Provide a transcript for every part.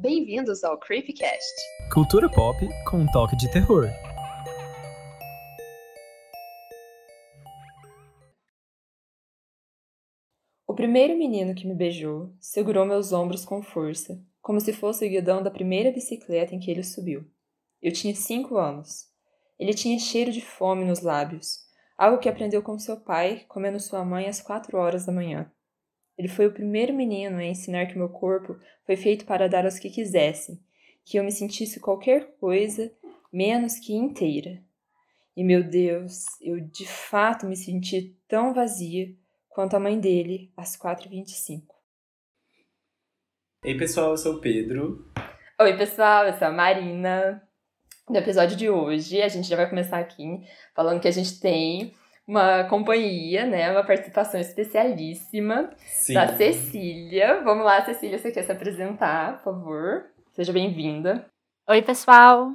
Bem-vindos ao Creepycast. Cultura pop com um toque de terror. O primeiro menino que me beijou segurou meus ombros com força, como se fosse o guidão da primeira bicicleta em que ele subiu. Eu tinha cinco anos. Ele tinha cheiro de fome nos lábios, algo que aprendeu com seu pai, comendo sua mãe às quatro horas da manhã. Ele foi o primeiro menino a ensinar que meu corpo foi feito para dar aos que quisessem, que eu me sentisse qualquer coisa menos que inteira. E meu Deus, eu de fato me senti tão vazia quanto a mãe dele às 4h25. Ei pessoal, eu sou o Pedro. Oi pessoal, eu sou a Marina. No episódio de hoje, a gente já vai começar aqui falando que a gente tem uma companhia, né? Uma participação especialíssima Sim. da Cecília. Vamos lá, Cecília, você quer se apresentar, por favor? Seja bem-vinda. Oi, pessoal.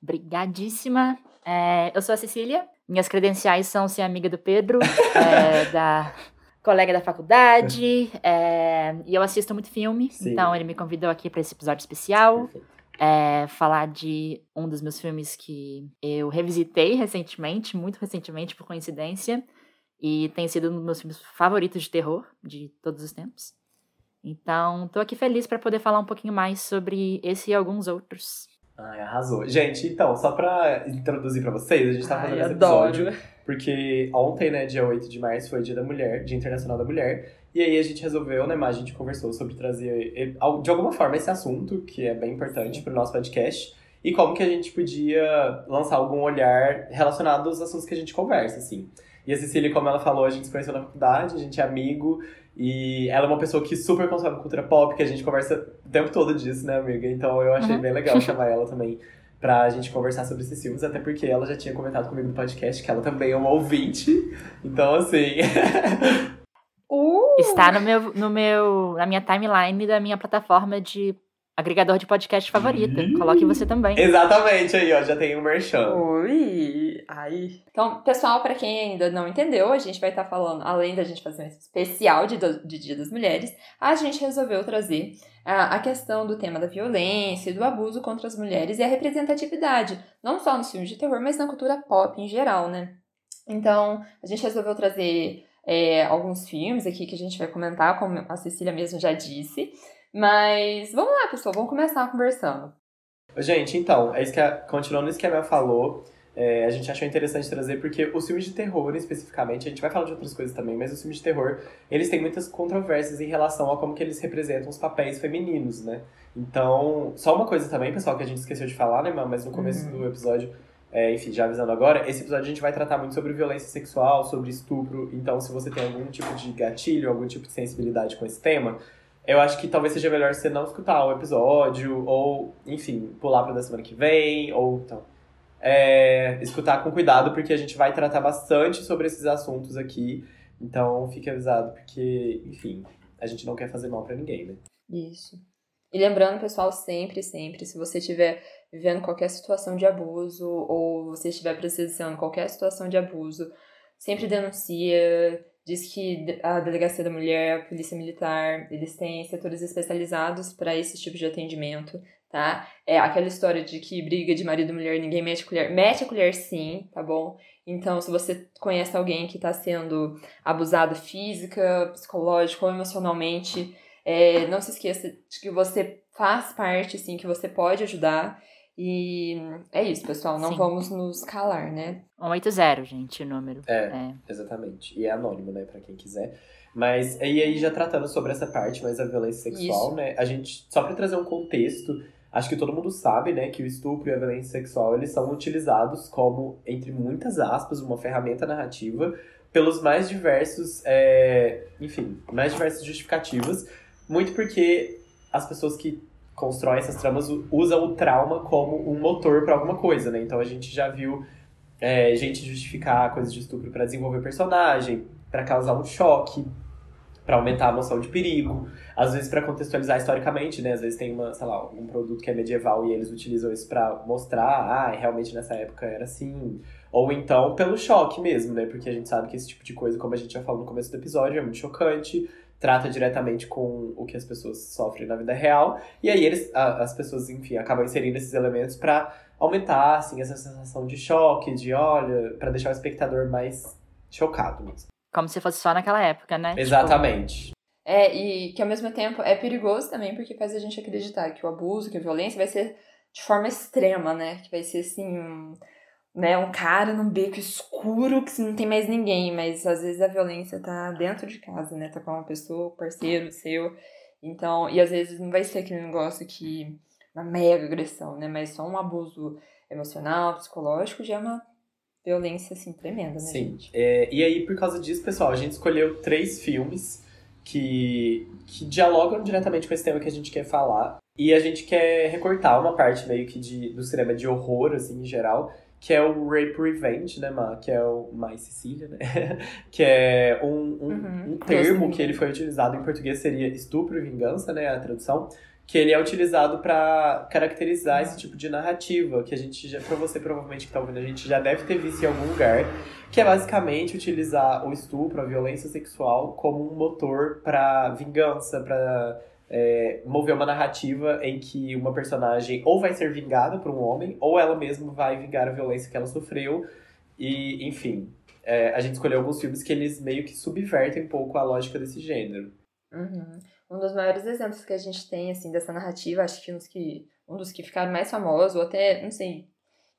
Obrigadíssima. É, eu sou a Cecília. Minhas credenciais são ser amiga do Pedro, é, da colega da faculdade, é, e eu assisto muito filme, Sim. então ele me convidou aqui para esse episódio especial. Perfeito. É, falar de um dos meus filmes que eu revisitei recentemente, muito recentemente, por coincidência, e tem sido um dos meus filmes favoritos de terror de todos os tempos. Então, tô aqui feliz para poder falar um pouquinho mais sobre esse e alguns outros. Ai, arrasou. Gente, então, só pra introduzir pra vocês, a gente tá Ai, fazendo esse adoro. episódio porque ontem, né, dia 8 de março, foi Dia da Mulher, Dia Internacional da Mulher. E aí a gente resolveu, né, mas a gente conversou sobre trazer, de alguma forma, esse assunto, que é bem importante pro nosso podcast. E como que a gente podia lançar algum olhar relacionado aos assuntos que a gente conversa, assim. E a Cecília, como ela falou, a gente se conheceu na faculdade, a gente é amigo. E ela é uma pessoa que super consome cultura pop, que a gente conversa o tempo todo disso, né, amiga? Então eu achei Uhum. bem legal chamar ela também pra gente conversar sobre esses filmes, até porque ela já tinha comentado comigo no podcast que ela também é uma ouvinte. Então, assim. Está no meu, no meu, na minha timeline da minha plataforma de agregador de podcast favorita. Ih. Coloque você também. Exatamente aí, ó, já tem um merchan. Oi! Ai. Então, pessoal, pra quem ainda não entendeu, a gente vai estar falando, além da gente fazer um especial de, do- de Dia das Mulheres, a gente resolveu trazer ah, a questão do tema da violência e do abuso contra as mulheres e a representatividade, não só nos filmes de terror, mas na cultura pop em geral, né? Então, a gente resolveu trazer é, alguns filmes aqui que a gente vai comentar, como a Cecília mesmo já disse. Mas vamos lá, pessoal, vamos começar conversando. Gente, então, é isso que a, continuando isso que a Mel falou, é, a gente achou interessante trazer porque os filmes de terror, especificamente, a gente vai falar de outras coisas também, mas os filmes de terror, eles têm muitas controvérsias em relação a como que eles representam os papéis femininos, né? Então, só uma coisa também, pessoal, que a gente esqueceu de falar, né, Mel? Mas no começo Uhum. do episódio, é, enfim, já avisando agora, esse episódio a gente vai tratar muito sobre violência sexual, sobre estupro, então se você tem algum tipo de gatilho, algum tipo de sensibilidade com esse tema, eu acho que talvez seja melhor você não escutar o episódio, ou, enfim, pular pra da semana que vem, ou então. é, escutar com cuidado, porque a gente vai tratar bastante sobre esses assuntos aqui. Então fique avisado, porque, enfim, a gente não quer fazer mal pra ninguém, né? Isso. E lembrando, pessoal, sempre, sempre, se você estiver vivendo qualquer situação de abuso ou você estiver presenciando qualquer situação de abuso, sempre denuncia. Diz que a Delegacia da Mulher, a Polícia Militar, eles têm setores especializados para esse tipo de atendimento, tá? É aquela história de que briga de marido e mulher, ninguém mete a colher. Mete a colher sim, tá bom? Então, se você conhece alguém que está sendo abusado física, psicológico ou emocionalmente, é, não se esqueça de que você faz parte, sim, que você pode ajudar. E é isso, pessoal. Não Sim. vamos nos calar, né? 180, gente, o número. É. É. Exatamente. E é anônimo, né, pra quem quiser. Mas, e aí, já tratando sobre essa parte mais da violência sexual, Isso. né, a gente, só pra trazer um contexto, acho que todo mundo sabe, né, que o estupro e a violência sexual, eles são utilizados como, entre muitas aspas, uma ferramenta narrativa pelos mais diversos, é, enfim, mais diversas justificativas, muito porque as pessoas que constroem essas tramas u- usam o trauma como um motor pra alguma coisa, né, então a gente já viu é, gente justificar coisas de estupro pra desenvolver personagem, pra causar um choque, pra aumentar a noção de perigo, às vezes pra contextualizar historicamente, né? Às vezes tem uma, sei lá, um produto que é medieval e eles utilizam isso pra mostrar, ah, realmente nessa época era assim. Ou então pelo choque mesmo, né? Porque a gente sabe que esse tipo de coisa, como a gente já falou no começo do episódio, é muito chocante. Trata diretamente com o que as pessoas sofrem na vida real. E aí eles, a, as pessoas, enfim, acabam inserindo esses elementos para aumentar assim essa sensação de choque, de olha, para deixar o espectador mais chocado mesmo. Como se fosse só naquela época, né? Exatamente. Tipo, é, e que ao mesmo tempo é perigoso também, porque faz a gente acreditar que o abuso, que a violência vai ser de forma extrema, né? Que vai ser assim, um, né, um cara num beco escuro que não tem mais ninguém, mas às vezes a violência tá dentro de casa, né? Tá com uma pessoa, parceiro seu. Então, e às vezes não vai ser aquele negócio que uma mega agressão, né? Mas só um abuso emocional, psicológico já é uma violência assim tremenda, né, Sim. gente? É, e aí, por causa disso, pessoal, a gente escolheu três filmes que, que dialogam diretamente com esse tema que a gente quer falar. E a gente quer recortar uma parte meio que de, do cinema de horror, assim, em geral, que é o Rape Revenge, né, Ma? Que é o Mais Cecília, né? que é um, um, Uhum. um termo que ele foi utilizado em português seria estupro e vingança, né? A tradução. Que ele é utilizado para caracterizar esse tipo de narrativa, que a gente já, pra você provavelmente que tá ouvindo, a gente já deve ter visto em algum lugar, que é basicamente utilizar o estupro, a violência sexual, como um motor para vingança, para é, mover uma narrativa em que uma personagem ou vai ser vingada por um homem, ou ela mesma vai vingar a violência que ela sofreu. E, enfim, é, a gente escolheu alguns filmes que eles meio que subvertem um pouco a lógica desse gênero. Uhum. Um dos maiores exemplos que a gente tem, assim, dessa narrativa, acho que, uns que um dos que ficaram mais famosos, ou até, não sei,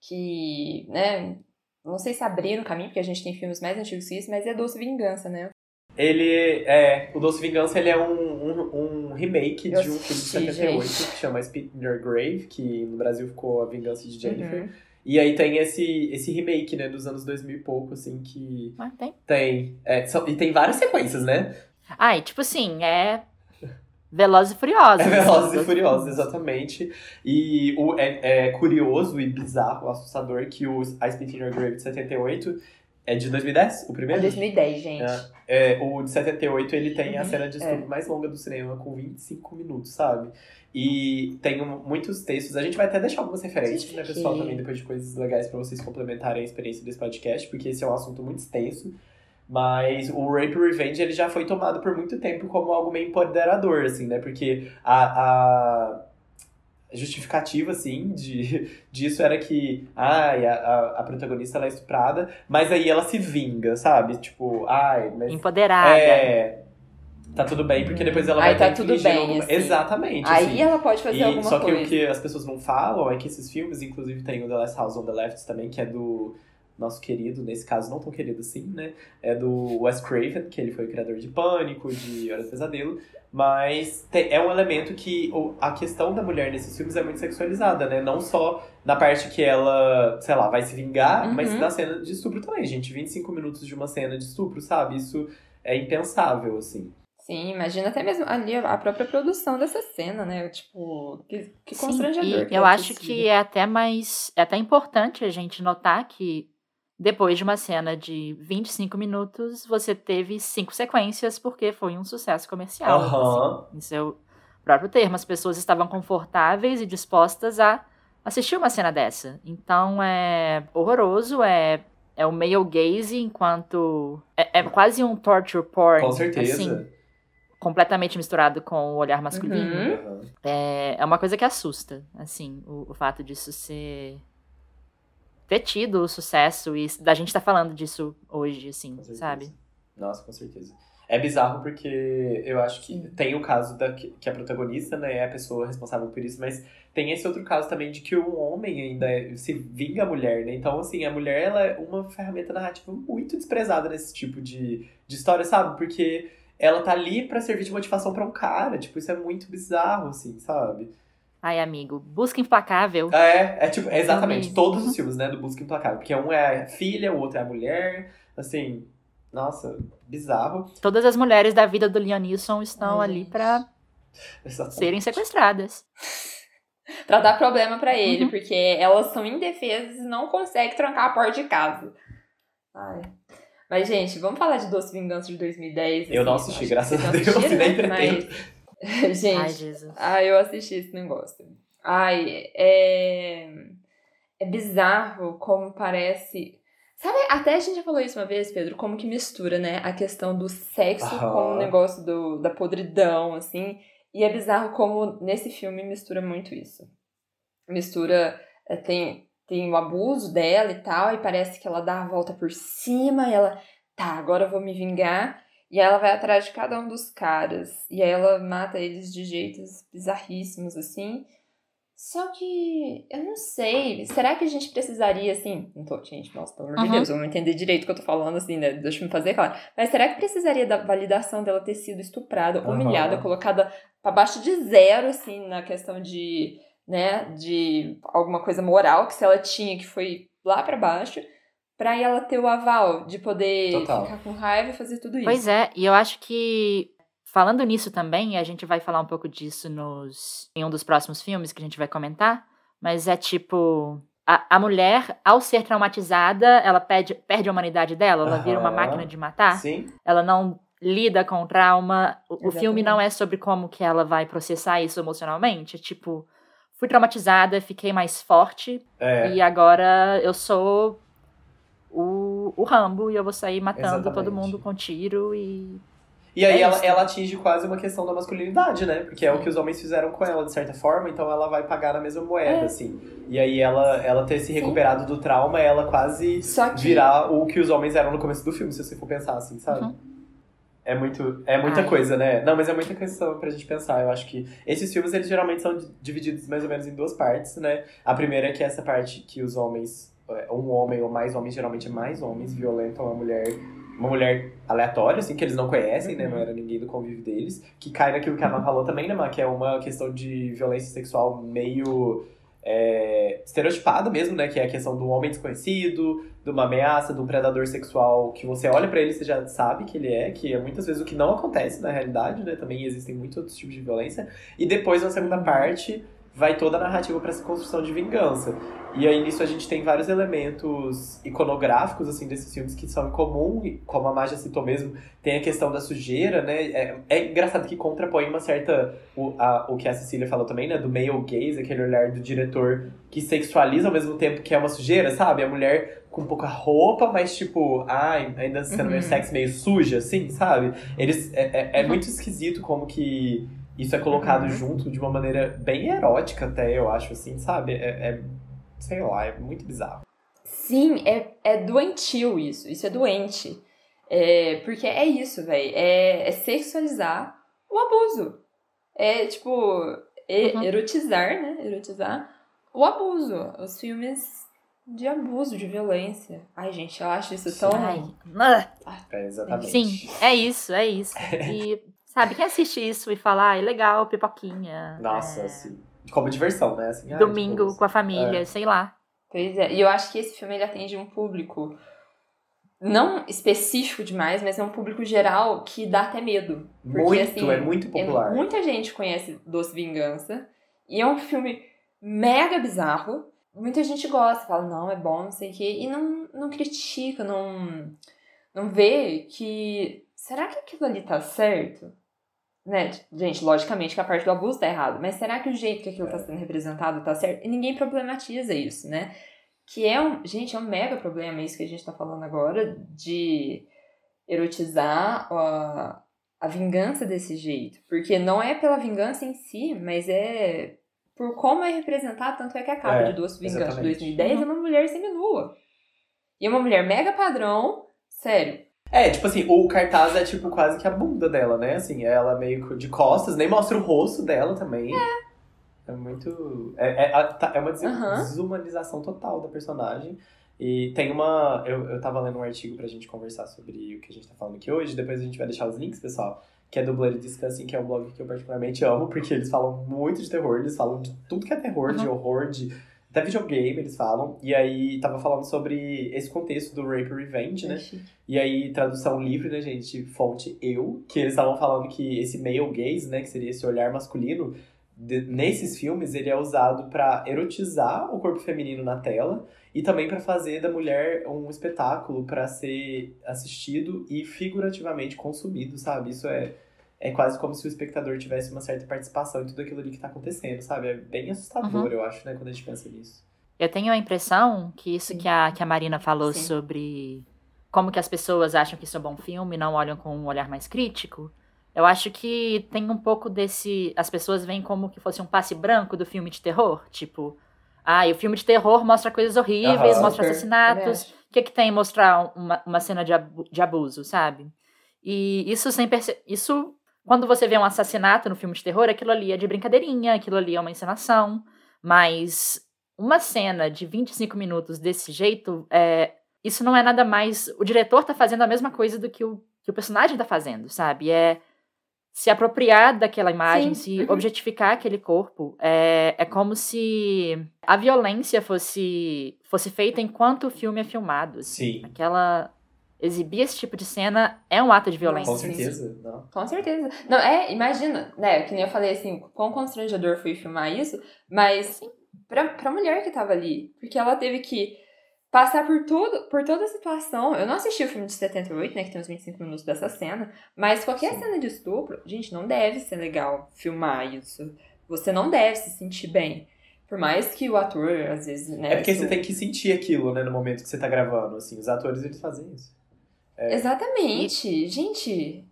que, né, não sei se abriram o caminho, porque a gente tem filmes mais antigos que isso, mas é Doce Vingança, né? Ele é. O Doce Vingança ele é um, remake Eu de um filme de assisti, 78 gente. que chama Spit in Your Grave, que no Brasil ficou A Vingança de Jennifer. Uhum. E aí tem esse, esse remake, né, dos anos 2000 e pouco, assim, que Ah, tem. tem. é, são- e tem várias sequências, né? Ah, e tipo assim, é. Velozes e Furiosos. É Velozes e. Furiosos, exatamente. E o, é, é curioso e bizarro, assustador, que o A Spit in Your Grave de 78 é de 2010, o É primeiro? 2010, gente. É, o de 78, ele tem a Uhum, cena de estupro mais longa do cinema, com 25 minutos, sabe? E tem um- muitos textos. A gente vai até deixar algumas referências, Gente, né, pessoal, que- também, depois de coisas legais pra vocês complementarem a experiência desse podcast, porque esse é um assunto muito extenso. Mas o Rape Revenge, ele já foi tomado por muito tempo como algo meio empoderador, assim, né? Porque a, a justificativa, assim, de, disso era que, ai, a, a, a protagonista ela é estuprada, mas aí ela se vinga, sabe? Tipo, ai, mas Empoderada. é. Tá tudo bem, porque depois ela Aí vai tá ter que tudo bem, alguma- assim. Exatamente. Aí assim. ela pode fazer E- alguma só que coisa. o que as pessoas não falam é que esses filmes, inclusive tem o The Last House on the Left também, que é do nosso querido, nesse caso não tão querido assim, né? É do Wes Craven, que ele foi o criador de Pânico, de Hora do Pesadelo. Mas é um elemento que a questão da mulher nesses filmes é muito sexualizada, né? Não só na parte que ela, sei lá, vai se vingar, Uhum. mas na cena de estupro também, gente. 25 minutos de uma cena de estupro, sabe? Isso é impensável, assim. Sim, imagina até mesmo ali a própria produção dessa cena, né? Tipo, que, que Sim, constrangedor. e que eu deve acho que é até mais. É até importante a gente notar que depois de uma cena de 25 minutos, você teve cinco sequências, porque foi um sucesso comercial. Aham. assim, em seu próprio termo. As pessoas estavam confortáveis e dispostas a assistir uma cena dessa. Então é horroroso, é. É o male gaze enquanto. É, é quase um torture porn. Com certeza. Assim, completamente misturado com o olhar masculino. Uhum. É, é uma coisa que assusta, assim, o, o fato disso ser. Ter tido o sucesso e da gente estar falando disso hoje, assim, sabe? Nossa, com certeza. É bizarro porque eu acho que tem o caso da que a protagonista, né, é a pessoa responsável por isso, mas tem esse outro caso também de que o homem ainda é- se vinga a mulher, né? Então, assim, a mulher ela é uma ferramenta narrativa muito desprezada nesse tipo de, de história, sabe? Porque ela tá ali pra servir de motivação pra um cara, tipo, isso é muito bizarro, assim, sabe? Ai, amigo, busca implacável. É, é tipo, é exatamente, todos os filmes, né, do Busca Implacável, porque um é a filha, o outro é a mulher, assim, nossa, bizarro. Todas as mulheres da vida do Liam Neeson estão Ai, ali gente. pra Exatamente. serem sequestradas. Pra dar problema pra ele, Uhum. porque elas são indefesas e não conseguem trancar a porta de casa. Ai. Mas, gente, vamos falar de Doce Vingança de 2010. Eu não assim, assisti, graças a não Deus, nem né? pretendo. Mas- gente, Ai, Jesus. Ah, eu assisti esse negócio. Ai, é. É bizarro como parece. Sabe, até a gente já falou isso uma vez, Pedro, como que mistura, né, a questão do sexo com o negócio do, da podridão, assim. E é bizarro como nesse filme mistura muito isso. Mistura, é, tem, tem o abuso dela e tal, e parece que ela dá a volta por cima, e ela, tá, agora eu vou me vingar. E aí ela vai atrás de cada um dos caras. E aí ela mata eles de jeitos bizarríssimos, assim. Só que eu não sei. Será que a gente precisaria, assim. Não tô, gente, nossa, pelo amor de Uhum. Deus, vamos entender direito o que eu tô falando, assim, né? Deixa eu me fazer claro. Mas será que precisaria da validação dela ter sido estuprada, Aham. humilhada, colocada pra baixo de zero, assim, na questão de, né, de alguma coisa moral que se ela tinha, que foi lá pra baixo, pra ela ter o aval de poder Total. ficar com raiva e fazer tudo isso. Pois é, e eu acho que falando nisso também, a gente vai falar um pouco disso nos em um dos próximos filmes que a gente vai comentar, mas é tipo a, a mulher, ao ser traumatizada, ela perde, perde a humanidade dela, ela vira uma máquina de matar, Sim. ela não lida com o trauma. O, o filme não é sobre como que ela vai processar isso emocionalmente, é tipo, fui traumatizada, fiquei mais forte É. e agora eu sou o, o Rambo e eu vou sair matando todo Exatamente. mundo com tiro e E aí É ela, ela atinge quase uma questão da masculinidade, né? Porque é o que os homens fizeram com ela, de certa forma, então ela vai pagar na mesma moeda, É. assim. E aí ela, ela ter se recuperado do trauma, ela quase que. virar o que os homens eram no começo do filme, se você for pensar assim, sabe? Uhum. É, muito, é muita Ai. coisa, né? Não, mas é muita questão pra gente pensar. Eu acho que esses filmes, eles geralmente são divididos mais ou menos em duas partes, né? A primeira é que é essa parte que os homens, um homem ou mais homens, geralmente é mais homens, violentam uma mulher, uma mulher aleatória, assim, que eles não conhecem, né? Uhum. Não era ninguém do convívio deles. Que cai naquilo que a Ana falou também, né, Má? Que é uma questão de violência sexual meio é, estereotipada mesmo, né? Que é a questão do homem desconhecido, de uma ameaça, de um predador sexual que você olha pra ele e você já sabe que ele é, que é muitas vezes o que não acontece na realidade, né? Também existem muitos outros tipos de violência. E depois, na segunda parte, vai toda a narrativa pra essa construção de vingança. E aí nisso a gente tem vários elementos iconográficos, assim, desses filmes que são comum, como a Maja citou mesmo, tem a questão da sujeira, né? É, é engraçado que contrapõe uma certa. O, a- o que a Cecília falou também, né? Do male gaze, aquele olhar do diretor que sexualiza ao mesmo tempo que é uma sujeira, sabe? A mulher com pouca roupa, mas tipo, ai, ainda sendo meio Uhum. sexy, meio suja, assim, sabe? Eles, é, é, é Uhum. muito esquisito como que isso é colocado Uhum. junto de uma maneira bem erótica, até, eu acho, assim, sabe? É, é- sei lá, é muito bizarro. Sim, é, é doentio isso. Isso é doente. É, porque é isso, velho. É, é sexualizar o abuso. É, tipo, Uhum. erotizar, né? Erotizar o abuso. Os filmes de abuso, de violência. Ai, gente, eu acho isso tão. Ai, ah, É, exatamente. sim, é isso, é isso. E, sabe, quem assiste isso e fala, ai, legal, pipoquinha. Nossa, é, assim, como diversão, né? Assim, ai, Domingo tipo, com a família, é. sei lá. Pois é. E eu acho que esse filme ele atende um público não específico demais, mas é um público geral que dá até medo. Porque, Muito, assim, é muito popular. É, muita gente conhece Doce Vingança. E é um filme mega bizarro. Muita gente gosta, fala, não, é bom, não sei o quê. E não, não critica, não, não vê que. Será que aquilo ali tá certo? Né? Gente, logicamente que a parte do abuso tá errado. Mas será que o jeito que aquilo tá sendo representado tá certo? E ninguém problematiza isso, né? Que é um. Gente, é um mega problema isso que a gente tá falando agora de erotizar a, a vingança desse jeito. Porque não é pela vingança em si, mas é por como é representado. Tanto é que a capa É, de Doce Vingança de exatamente. 2010 é uma mulher seminua. E é uma mulher mega padrão, sério. É, tipo assim, o cartaz é tipo quase que a bunda dela, né? Assim, ela meio que de costas, nem mostra o rosto dela também. É. É muito. É, é, tá- é uma desumanização total da personagem. E tem uma. Eu, eu tava lendo um artigo pra gente conversar sobre o que a gente tá falando aqui hoje, depois a gente vai deixar os links, pessoal. Que é do Bloody Discussing, que é um blog que eu particularmente amo, porque eles falam muito de terror, eles falam de tudo que é terror, de horror, de. Até videogame eles falam. E aí tava falando sobre esse contexto do Rape Revenge, né? E aí, tradução livre, né, gente? Fonte eu, que eles estavam falando que esse male gaze, né, que seria esse olhar masculino, de- nesses filmes ele é usado pra erotizar o corpo feminino na tela e também pra fazer da mulher um espetáculo pra ser assistido e figurativamente consumido, sabe? Isso é é quase como se o espectador tivesse uma certa participação em tudo aquilo ali que tá acontecendo, sabe? É bem assustador, eu acho, né, quando a gente pensa nisso. Eu tenho a impressão que isso que a, que a Marina falou Sim. sobre como que as pessoas acham que isso é um bom filme e não olham com um olhar mais crítico. Eu acho que tem um pouco desse. As pessoas veem como que fosse um passe branco do filme de terror. Tipo, ah, e o filme de terror mostra coisas horríveis, Aham. mostra Super, assassinatos. O que, que tem mostrar uma, uma cena de, abu- de abuso, sabe? E isso sem perce... Isso, quando você vê um assassinato no filme de terror, aquilo ali é de brincadeirinha, aquilo ali é uma encenação. Mas uma cena de 25 minutos desse jeito, é... isso não é nada mais. O diretor tá fazendo a mesma coisa do que o, que o personagem tá fazendo, sabe? É se apropriar daquela imagem, Sim, se uhum. objetificar aquele corpo. É, é como se a violência fosse, fosse feita enquanto o filme é filmado. assim. Sim. Aquela. Exibir esse tipo de cena é um ato de violência. Com Sim. certeza. Não. Com certeza. Não, é, imagina, né? Que nem eu falei assim, quão constrangedor foi filmar isso, mas pra, pra mulher que tava ali. Porque ela teve que passar por tudo, por toda a situação. Eu não assisti o filme de 78, né? Que tem uns 25 minutos dessa cena. Mas qualquer Sim. cena de estupro, gente, não deve ser legal filmar isso. Você não deve se sentir bem. Por mais que o ator, às vezes, né? É porque isso- você tem que sentir aquilo, né, no momento que você tá gravando, assim. Os atores, eles fazem isso. Exatamente. Gente,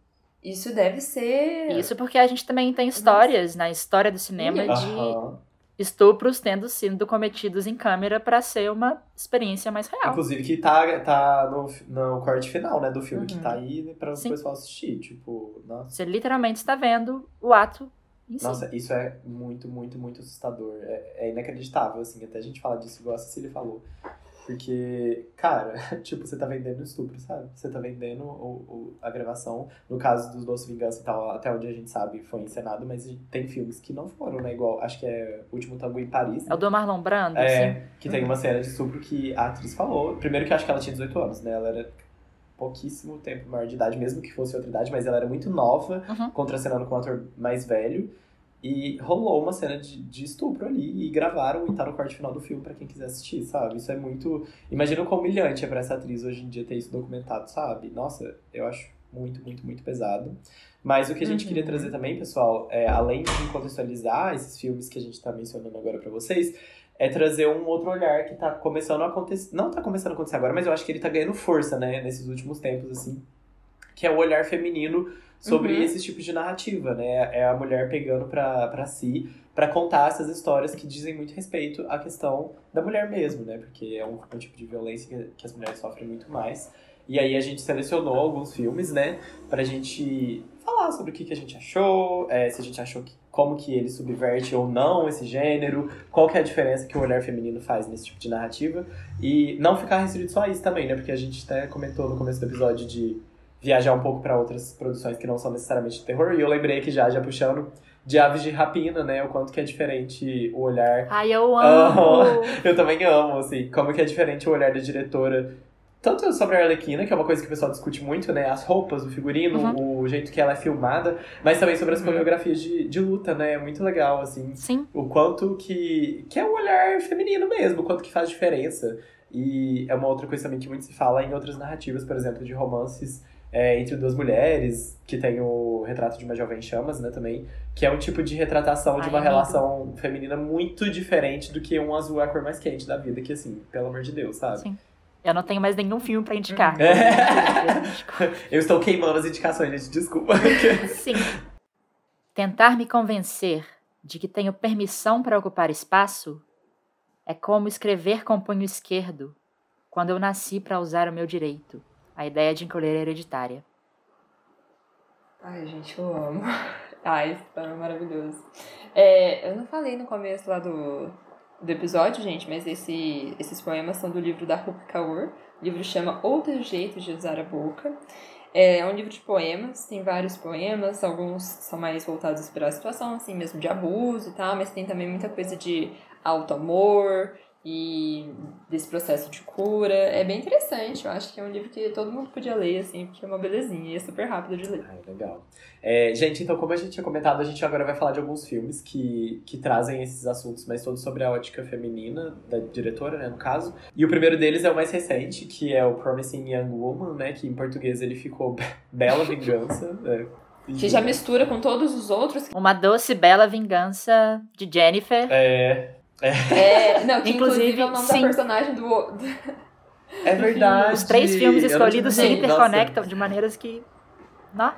isso deve ser. Isso porque a gente também tem histórias na história do cinema Sim. de Aham. estupros tendo sido cometidos em câmera pra ser uma experiência mais real. Inclusive que tá, tá no, no corte final, né, do filme, que Uhum. tá aí né, pra o pessoal assistir. Tipo, nossa. Você literalmente está vendo o ato em si. Nossa, isso é muito, muito, muito assustador. É, é inacreditável, assim. Até a gente fala disso igual a Cecília falou. Porque, cara, tipo, você tá vendendo estupro, sabe? Você tá vendendo o, o- a gravação. No caso dos Doce Vingança e tal, até onde a gente sabe, foi encenado, mas tem filmes que não foram, né? Igual, acho que é O Último Tango em Paris. É né? o do Marlon Brando. É, que tem uma cena de estupro que a atriz falou. Primeiro que eu acho que ela tinha 18 anos, né? Ela era pouquíssimo tempo maior de idade, mesmo que fosse outra idade, mas ela era muito nova, Uhum. contracenando com um ator mais velho. E rolou uma cena de, de estupro ali e gravaram e tá no corte final do filme pra quem quiser assistir, sabe? Isso é muito. Imagina o quão humilhante é pra essa atriz hoje em dia ter isso documentado, sabe? Nossa, eu acho muito, muito, muito pesado. Mas o que a gente Uhum. queria trazer também, pessoal, é, além de contextualizar esses filmes que a gente tá mencionando agora pra vocês, é trazer um outro olhar que tá começando a acontecer. Não tá começando a acontecer agora, mas eu acho que ele tá ganhando força, né, nesses últimos tempos, assim. Que é o olhar feminino sobre Uhum. esses tipos de narrativa, né? É a mulher pegando pra, pra si, pra contar essas histórias que dizem muito respeito à questão da mulher mesmo, né? Porque é um, um tipo de violência que, que as mulheres sofrem muito mais. E aí a gente selecionou alguns filmes, né? Pra gente falar sobre o que, que a gente achou, é, se a gente achou que, como que ele subverte ou não esse gênero, qual que é a diferença que o olhar feminino faz nesse tipo de narrativa. E não ficar restrito só a isso também, né? Porque a gente até comentou no começo do episódio de viajar um pouco pra outras produções que não são necessariamente de terror. E eu lembrei que já, já puxando, de Aves de Rapina, né? O quanto que é diferente o olhar Ai, eu amo! eu também amo, assim, como que é diferente o olhar da diretora. Tanto sobre a Arlequina, que é uma coisa que o pessoal discute muito, né? As roupas, o figurino, o jeito que ela é filmada, mas também sobre as Uhum. coreografias de, de luta, né? É muito legal, assim, Sim, o quanto que, que é um olhar feminino mesmo, o quanto que faz diferença. E é uma outra coisa também que muito se fala em outras narrativas, por exemplo, de romances é, entre duas mulheres, que tem o retrato de uma jovem em chamas, né, também, que é um tipo de retratação de Ai, uma amigo. relação feminina muito diferente do que um azul é a cor mais quente da vida, que assim, pelo amor de Deus, sabe? Sim. eu não tenho mais nenhum filme pra indicar. É. Eu estou queimando as indicações, gente, desculpa. Sim. Tentar me convencer de que tenho permissão para ocupar espaço é como escrever com o punho esquerdo quando eu nasci para usar o meu direito. A ideia de encolher é hereditária. Ai, gente, eu amo. Ai, esse é maravilhoso. É, eu não falei no começo lá do, do episódio, gente, mas esse, esses poemas são do livro da Rupi Kaur. O livro chama Outros Jeitos de Usar a Boca. É, é um livro de poemas, tem vários poemas, alguns são mais voltados para a situação, assim, mesmo de abuso e tal, mas tem também muita coisa de auto-amor e desse processo de cura. É bem interessante, eu acho que é um livro que todo mundo podia ler, assim, porque é uma belezinha e é super rápido de ler. Ai, legal. É, gente, então, como a gente tinha comentado, a gente agora vai falar de alguns filmes que, que trazem esses assuntos, mas todos sobre a ótica feminina, da diretora, né, no caso. E o primeiro deles é o mais recente, que é o Promising Young Woman, né, que em português ele ficou Bela Vingança. é, e- Que já mistura com todos os outros. Uma doce bela vingança de Jennifer. É, É, não, que inclusive, Inclusive, é o nome sim. da personagem do. É verdade. Os três filmes não escolhidos se interconectam de maneiras que. Não? Nossa,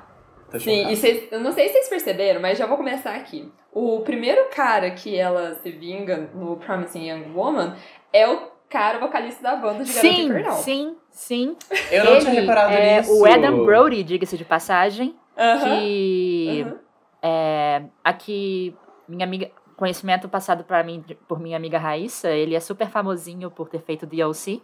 tô Sim, e vocês, eu não sei se vocês perceberam, mas já vou começar aqui. O primeiro cara que ela se vinga no Promising Young Woman é o cara vocalista da banda de Garota Sim, Infernal. sim, sim. Eu não Ele tinha reparado é nisso. o Adam Brody, diga-se de passagem, Aham, que aham. é, aqui minha amiga conhecimento passado para mim por minha amiga Raíssa, ele é super famosinho por ter feito DLC.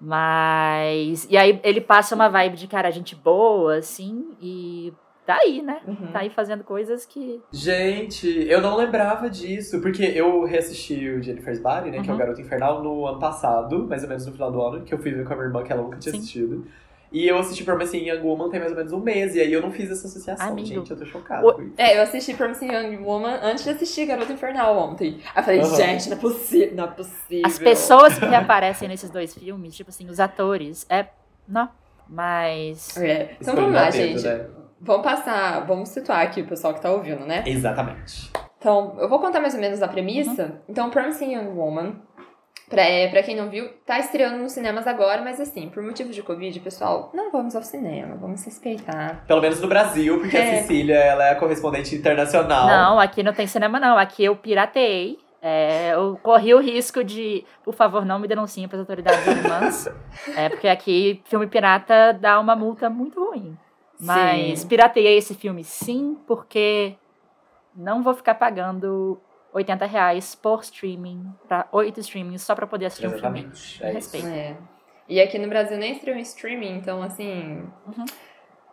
Mas e aí ele passa uma vibe de cara gente boa assim e tá aí, né? Uhum. Tá aí fazendo coisas que Gente, eu não lembrava disso, porque eu reassisti o Jennifer's Body, né, que é o Uhum. Garoto Infernal, no ano passado, mais ou menos no final do ano, que eu fui ver com a minha irmã, que ela nunca tinha Sim. assistido. E eu assisti Promising Young Woman tem mais ou menos um mês, e aí eu não fiz essa associação, Amigo. gente, eu tô chocada O- com isso. É, eu assisti Promising Young Woman antes de assistir Garota Infernal ontem. Aí eu falei, Aham. gente, não é possível, não é possível. as pessoas que reaparecem nesses dois filmes, tipo assim, os atores, é não, mas É. Então vamos lá, gente. né? Vamos passar, vamos situar aqui o pessoal que tá ouvindo, né? Exatamente. Então, eu vou contar mais ou menos a premissa. Então, Promising Young Woman, pra, é, pra quem não viu, tá estreando nos cinemas agora, mas assim, por motivo de Covid, pessoal, não vamos ao cinema, vamos respeitar. Pelo menos no Brasil, porque É. a Cecília, ela é a correspondente internacional. não, aqui não tem cinema não, aqui eu piratei. É, eu corri o risco de, por favor, não me denunciem para as autoridades alemãs, é, porque aqui filme pirata dá uma multa muito ruim. Mas Sim. pirateei esse filme sim, porque não vou ficar pagando 80 reais por streaming, para oito streamings, só para poder assistir um filme. Exatamente. É isso. Respeito. É. E aqui no Brasil nem estreou em streaming, então assim. Uhum.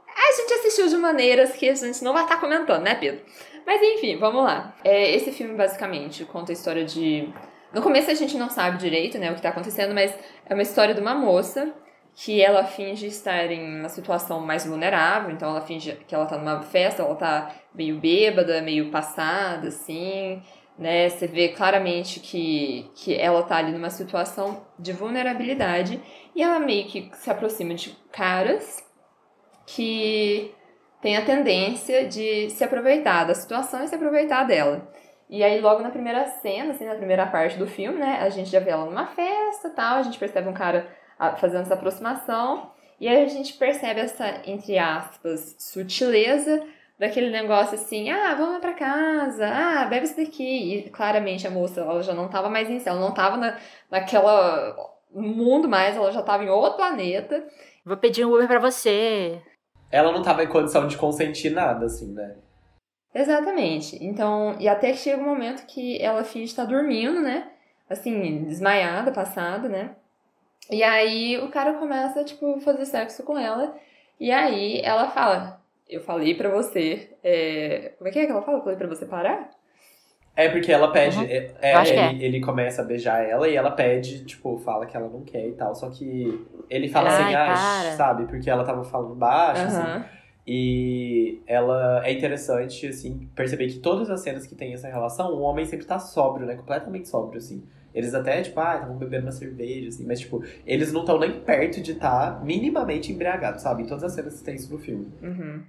A gente assistiu de maneiras que a gente não vai estar comentando, né, Pedro? Mas enfim, vamos lá. É, esse filme basicamente conta a história de. No começo a gente não sabe direito, né, o que tá acontecendo, mas é uma história de uma moça que ela finge estar em uma situação mais vulnerável, então ela finge que ela tá numa festa, ela tá meio bêbada, meio passada, assim, né? Você vê claramente que, que ela tá ali numa situação de vulnerabilidade e ela meio que se aproxima de caras que têm a tendência de se aproveitar da situação e se aproveitar dela. E aí, logo na primeira cena, assim, na primeira parte do filme, né, a gente já vê ela numa festa tal, a gente percebe um cara ah, fazendo essa aproximação, e aí a gente percebe essa, entre aspas, sutileza daquele negócio assim, ah, vamos lá pra casa, ah, bebe isso daqui. E claramente a moça, ela já não tava mais em ela não tava na, naquela mundo mais, ela já tava em outro planeta. Vou pedir um Uber pra você. Ela não tava em condição de consentir nada, assim, né? Exatamente. Então, e até que chega um momento que ela finge estar dormindo, né? Assim, desmaiada, passada, né? E aí o cara começa, tipo, fazer sexo com ela. E aí ela fala: Eu falei pra você. é, Como é que é que ela fala? Eu falei pra você parar? É porque ela pede. Uhum. é- é, que ele, ele começa a beijar ela e ela pede, tipo, fala que ela não quer e tal. Só que ele fala Ai, assim, ah, para. sabe? Porque ela tava falando baixo, assim. Aham. E ela é interessante, assim, perceber que todas as cenas que tem essa relação, o homem sempre tá sóbrio, né? Completamente sóbrio, assim. Eles até, tipo, ah, estavam bebendo uma cerveja, assim, mas, tipo, eles não estão nem perto de estar minimamente embriagados, sabe? Em todas as cenas que tem isso no filme. Uhum.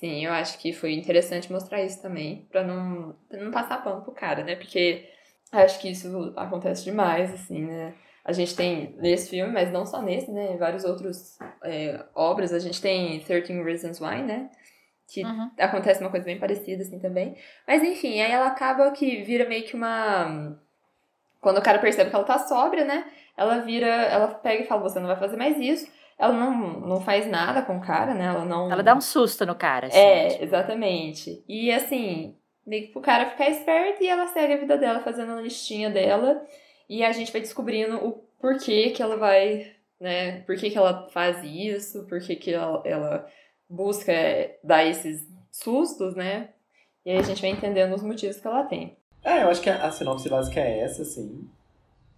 Sim, eu acho que foi interessante mostrar isso também, pra não, pra não passar pano pro cara, né? Porque acho que isso acontece demais, assim, né? A gente tem nesse filme, mas não só nesse, né? Em vários outros é, obras. A gente tem 13 Reasons Why, né? Que Uhum. acontece uma coisa bem parecida, assim, também. Mas enfim, aí ela acaba que vira meio que uma. Quando o cara percebe que ela tá sóbria, né? Ela vira. Ela pega e fala: Você não vai fazer mais isso. Ela não, não faz nada com o cara, né? Ela não. Ela dá um susto no cara, assim. É, tipo, exatamente. E assim, meio que pro cara ficar esperto e ela segue a vida dela fazendo a listinha dela. E a gente vai descobrindo o porquê que ela vai, né? Por que, que ela faz isso, por que, que ela, ela busca dar esses sustos, né? E aí a gente vai entendendo os motivos que ela tem. É, eu acho que a, a sinopse básica é essa, assim.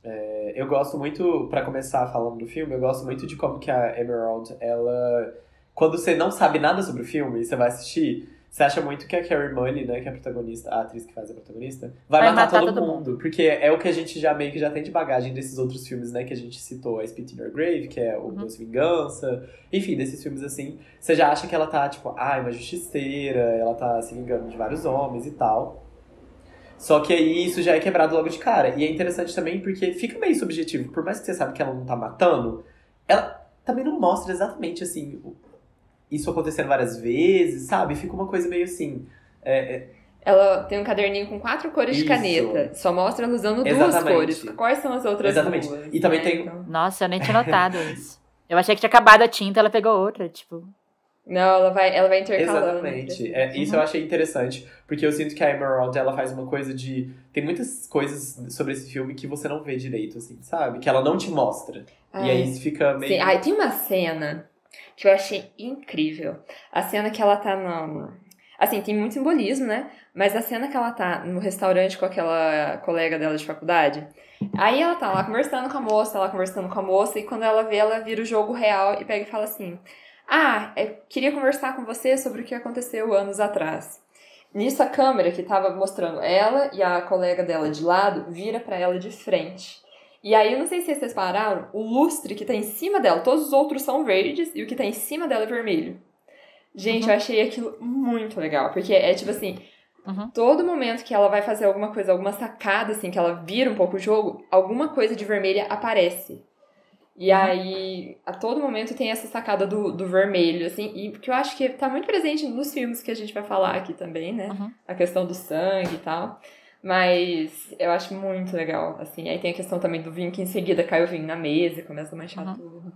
É, eu gosto muito, pra começar falando do filme, eu gosto muito de como que a Emerald, ela... Quando você não sabe nada sobre o filme e você vai assistir, você acha muito que a Carrie Mully, né, que é a protagonista, a atriz que faz a protagonista, vai, Vai matar, matar todo, todo mundo. Porque é o que a gente já meio que já tem de bagagem desses outros filmes, né, que a gente citou, a Spit in Your Grave, que é o Uhum. Doce Vingança, enfim, desses filmes assim. Você já acha que ela tá, tipo, ai, uma justiceira, ela tá se vingando de vários homens e tal. Só que aí isso já é quebrado logo de cara. E é interessante também porque fica meio subjetivo. Por mais que você sabe que ela não tá matando, ela também não mostra exatamente assim isso acontecendo várias vezes, sabe? Fica uma coisa meio assim. É, é... Ela tem um caderninho com quatro cores Isso. de caneta. Só mostra ela usando duas Exatamente. cores. Quais são as outras Exatamente. duas? E também né? tem- Então- Nossa, eu nem tinha notado isso. Eu achei que tinha acabado a tinta, ela pegou outra, tipo. Não, ela vai, ela vai intercalando. Exatamente. É, isso eu achei interessante, porque eu sinto que a Emerald ela faz uma coisa de. Tem muitas coisas sobre esse filme que você não vê direito, assim, sabe? Que ela não te mostra. E Ai. aí isso fica meio. Sim. Ai, tem uma cena que eu achei incrível. A cena que ela tá no. Assim, tem muito simbolismo, né? Mas a cena que ela tá no restaurante com aquela colega dela de faculdade. Aí ela tá lá conversando com a moça, ela conversando com a moça, e quando ela vê, ela vira o jogo real e pega e fala assim: Ah, eu queria conversar com você sobre o que aconteceu anos atrás. Nisso, a câmera que tava mostrando ela e a colega dela de lado vira pra ela de frente. E aí, eu não sei se vocês pararam, o lustre que tá em cima dela, todos os outros são verdes e o que tá em cima dela é vermelho. Gente, Uhum. eu achei aquilo muito legal, porque é tipo assim, Uhum. todo momento que ela vai fazer alguma coisa, alguma sacada, assim, que ela vira um pouco o jogo, alguma coisa de vermelha aparece. E Uhum. aí, a todo momento tem essa sacada do, do vermelho, assim, e que eu acho que tá muito presente nos filmes que a gente vai falar aqui também, né? Uhum. A questão do sangue e tal. Mas eu acho muito legal, assim. Aí tem a questão também do vinho que em seguida cai o vinho na mesa e começa a manchar Uhum. tudo.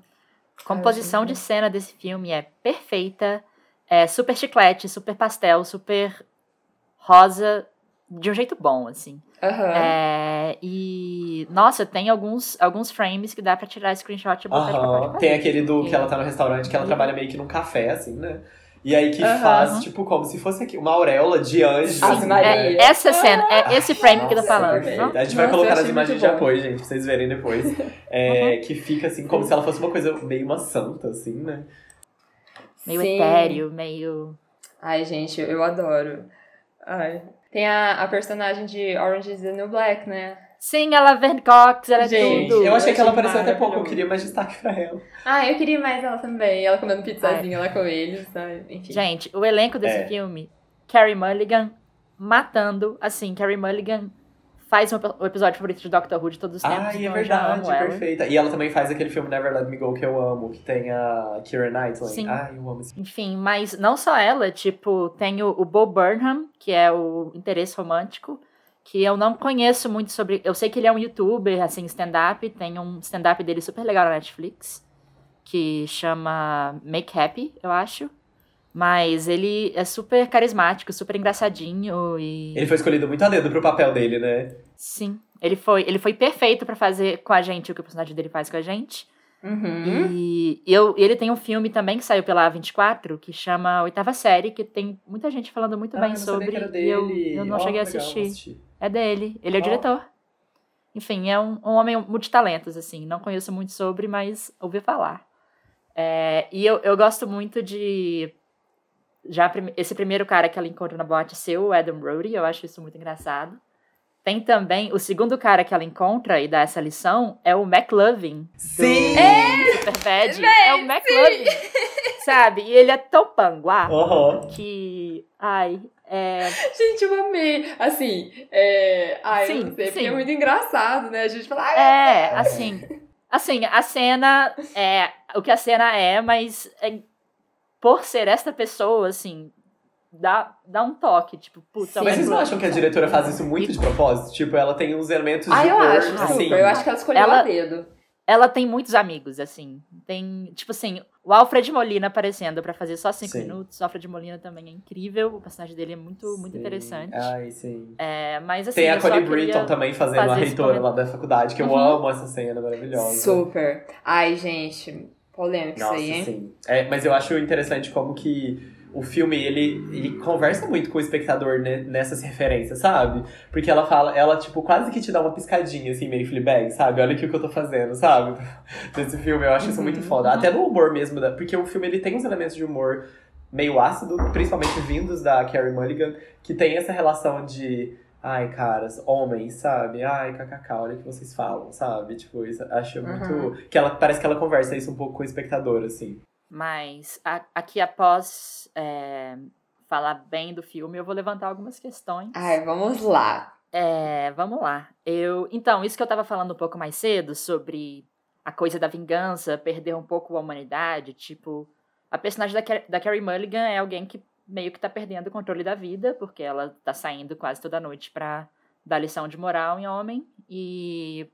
Composição de cena desse filme é perfeita. É super chiclete, super pastel, super rosa, de um jeito bom, assim. Aham. É, e, nossa, tem alguns, alguns frames que dá pra tirar screenshot e botar de papel de. Tem aquele do que ela tá no restaurante, que ela e- trabalha meio que num café, assim, né? E aí que Aham. faz, tipo, como se fosse aqui uma auréola de anjo. Assim, né? É, essa cena, é esse frame que tá Nossa, falando. A gente vai Nossa, eu colocar nas achei imagens de apoio, gente, pra vocês verem depois. É, Que fica assim, como se ela fosse uma coisa meio uma santa, assim, né? Meio Sim. etéreo, meio. Ai, gente, eu adoro. Ai. Tem a, a personagem de Orange is the New Black, né? Sim, ela é Verne Cox, ela é Gente, tudo. eu achei que ela apareceu até pouco, eu queria mais destaque pra ela. Ah, eu queria mais ela também. Ela comendo pizzazinha lá com eles, sabe? Enfim. Gente, o elenco desse É. filme, Carrie Mulligan matando, assim, Carrie Mulligan faz um, o episódio favorito de Doctor Who de todos os tempos, Ai, é então verdade, amo ela. perfeita. E ela também faz aquele filme Never Let Me Go que eu amo, que tem a Keira Knightley. Sim. Ai, eu amo esse Enfim, mas não só ela, tipo, tem o, o Bo Burnham, que é o interesse romântico, que eu não conheço muito sobre. Eu sei que ele é um youtuber, assim, stand-up, tem um stand-up dele super legal na Netflix, que chama Make Happy, eu acho. Mas ele é super carismático, super engraçadinho e. Ele foi escolhido muito a dedo pro papel dele, né? Sim. Ele foi, ele foi perfeito pra fazer com a gente o que o personagem dele faz com a gente. Uhum. E eu, ele tem um filme também que saiu pela A24, que chama Oitava Série, que tem muita gente falando muito Ah, bem sobre. que era E eu, dele. eu não Ó, cheguei a assistir. assistir. É dele. Ele é o diretor. Enfim, é um, um homem multitalentos, assim. Não conheço muito sobre, mas ouvi falar. É, e eu, eu gosto muito de. Já esse primeiro cara que ela encontra na boate ser o Adam Brody, eu acho isso muito engraçado. Tem também o segundo cara que ela encontra e dá essa lição é o McLovin. Sim! Superbad. É o McLovin. Sabe? E ele é tão panguá que. Ai, é. Gente, eu amei. Assim, é. Ai, eu Sim, não sei, porque sim. é muito engraçado, né? A gente fala, É, assim. Assim, a cena é o que a cena é, mas é- por ser esta pessoa, assim, dá, dá um toque, tipo, putz, é. Mas vocês não acham que a diretora faz isso muito de propósito? Tipo, ela tem uns elementos Ah, de eu humor, acho, assim. super. Eu acho que ela escolheu Ela- a dedo. Ela tem muitos amigos, assim. Tem, tipo assim, o Alfred Molina aparecendo pra fazer só cinco Sim. minutos. O Alfred Molina também é incrível. O personagem dele é muito, muito Sim. interessante. Ai, sim. É, mas assim. Tem a eu Connie Britton também fazendo a reitora lá da faculdade, que eu Uhum. amo essa cena maravilhosa. Super. Ai, gente, polêmico Nossa, isso aí, hein? sim. É, mas eu acho interessante como que o filme, ele, ele conversa muito com o espectador né, nessas referências, sabe? Porque ela fala, ela, tipo, quase que te dá uma piscadinha, assim, meio Fleabag, sabe? Olha aqui o que eu tô fazendo, sabe? Nesse filme, eu acho isso muito Uhum. foda. Até no humor mesmo, porque o filme, ele tem uns elementos de humor meio ácido, principalmente vindos da Carrie Mulligan, que tem essa relação de... Ai, caras, homens, sabe? Ai, kkk, olha o que vocês falam, sabe? Tipo, isso, acho muito... Uhum. Que ela, parece que ela conversa isso um pouco com o espectador, assim. Mas a- aqui após é, falar bem do filme, eu vou levantar algumas questões. Ai, vamos lá. É, vamos lá. Eu, então, isso que eu tava falando um pouco mais cedo sobre a coisa da vingança, perder um pouco a humanidade, tipo, a personagem da, Car da Carrie Mulligan é alguém que meio que tá perdendo o controle da vida, porque ela tá saindo quase toda noite pra dar lição de moral em homem, e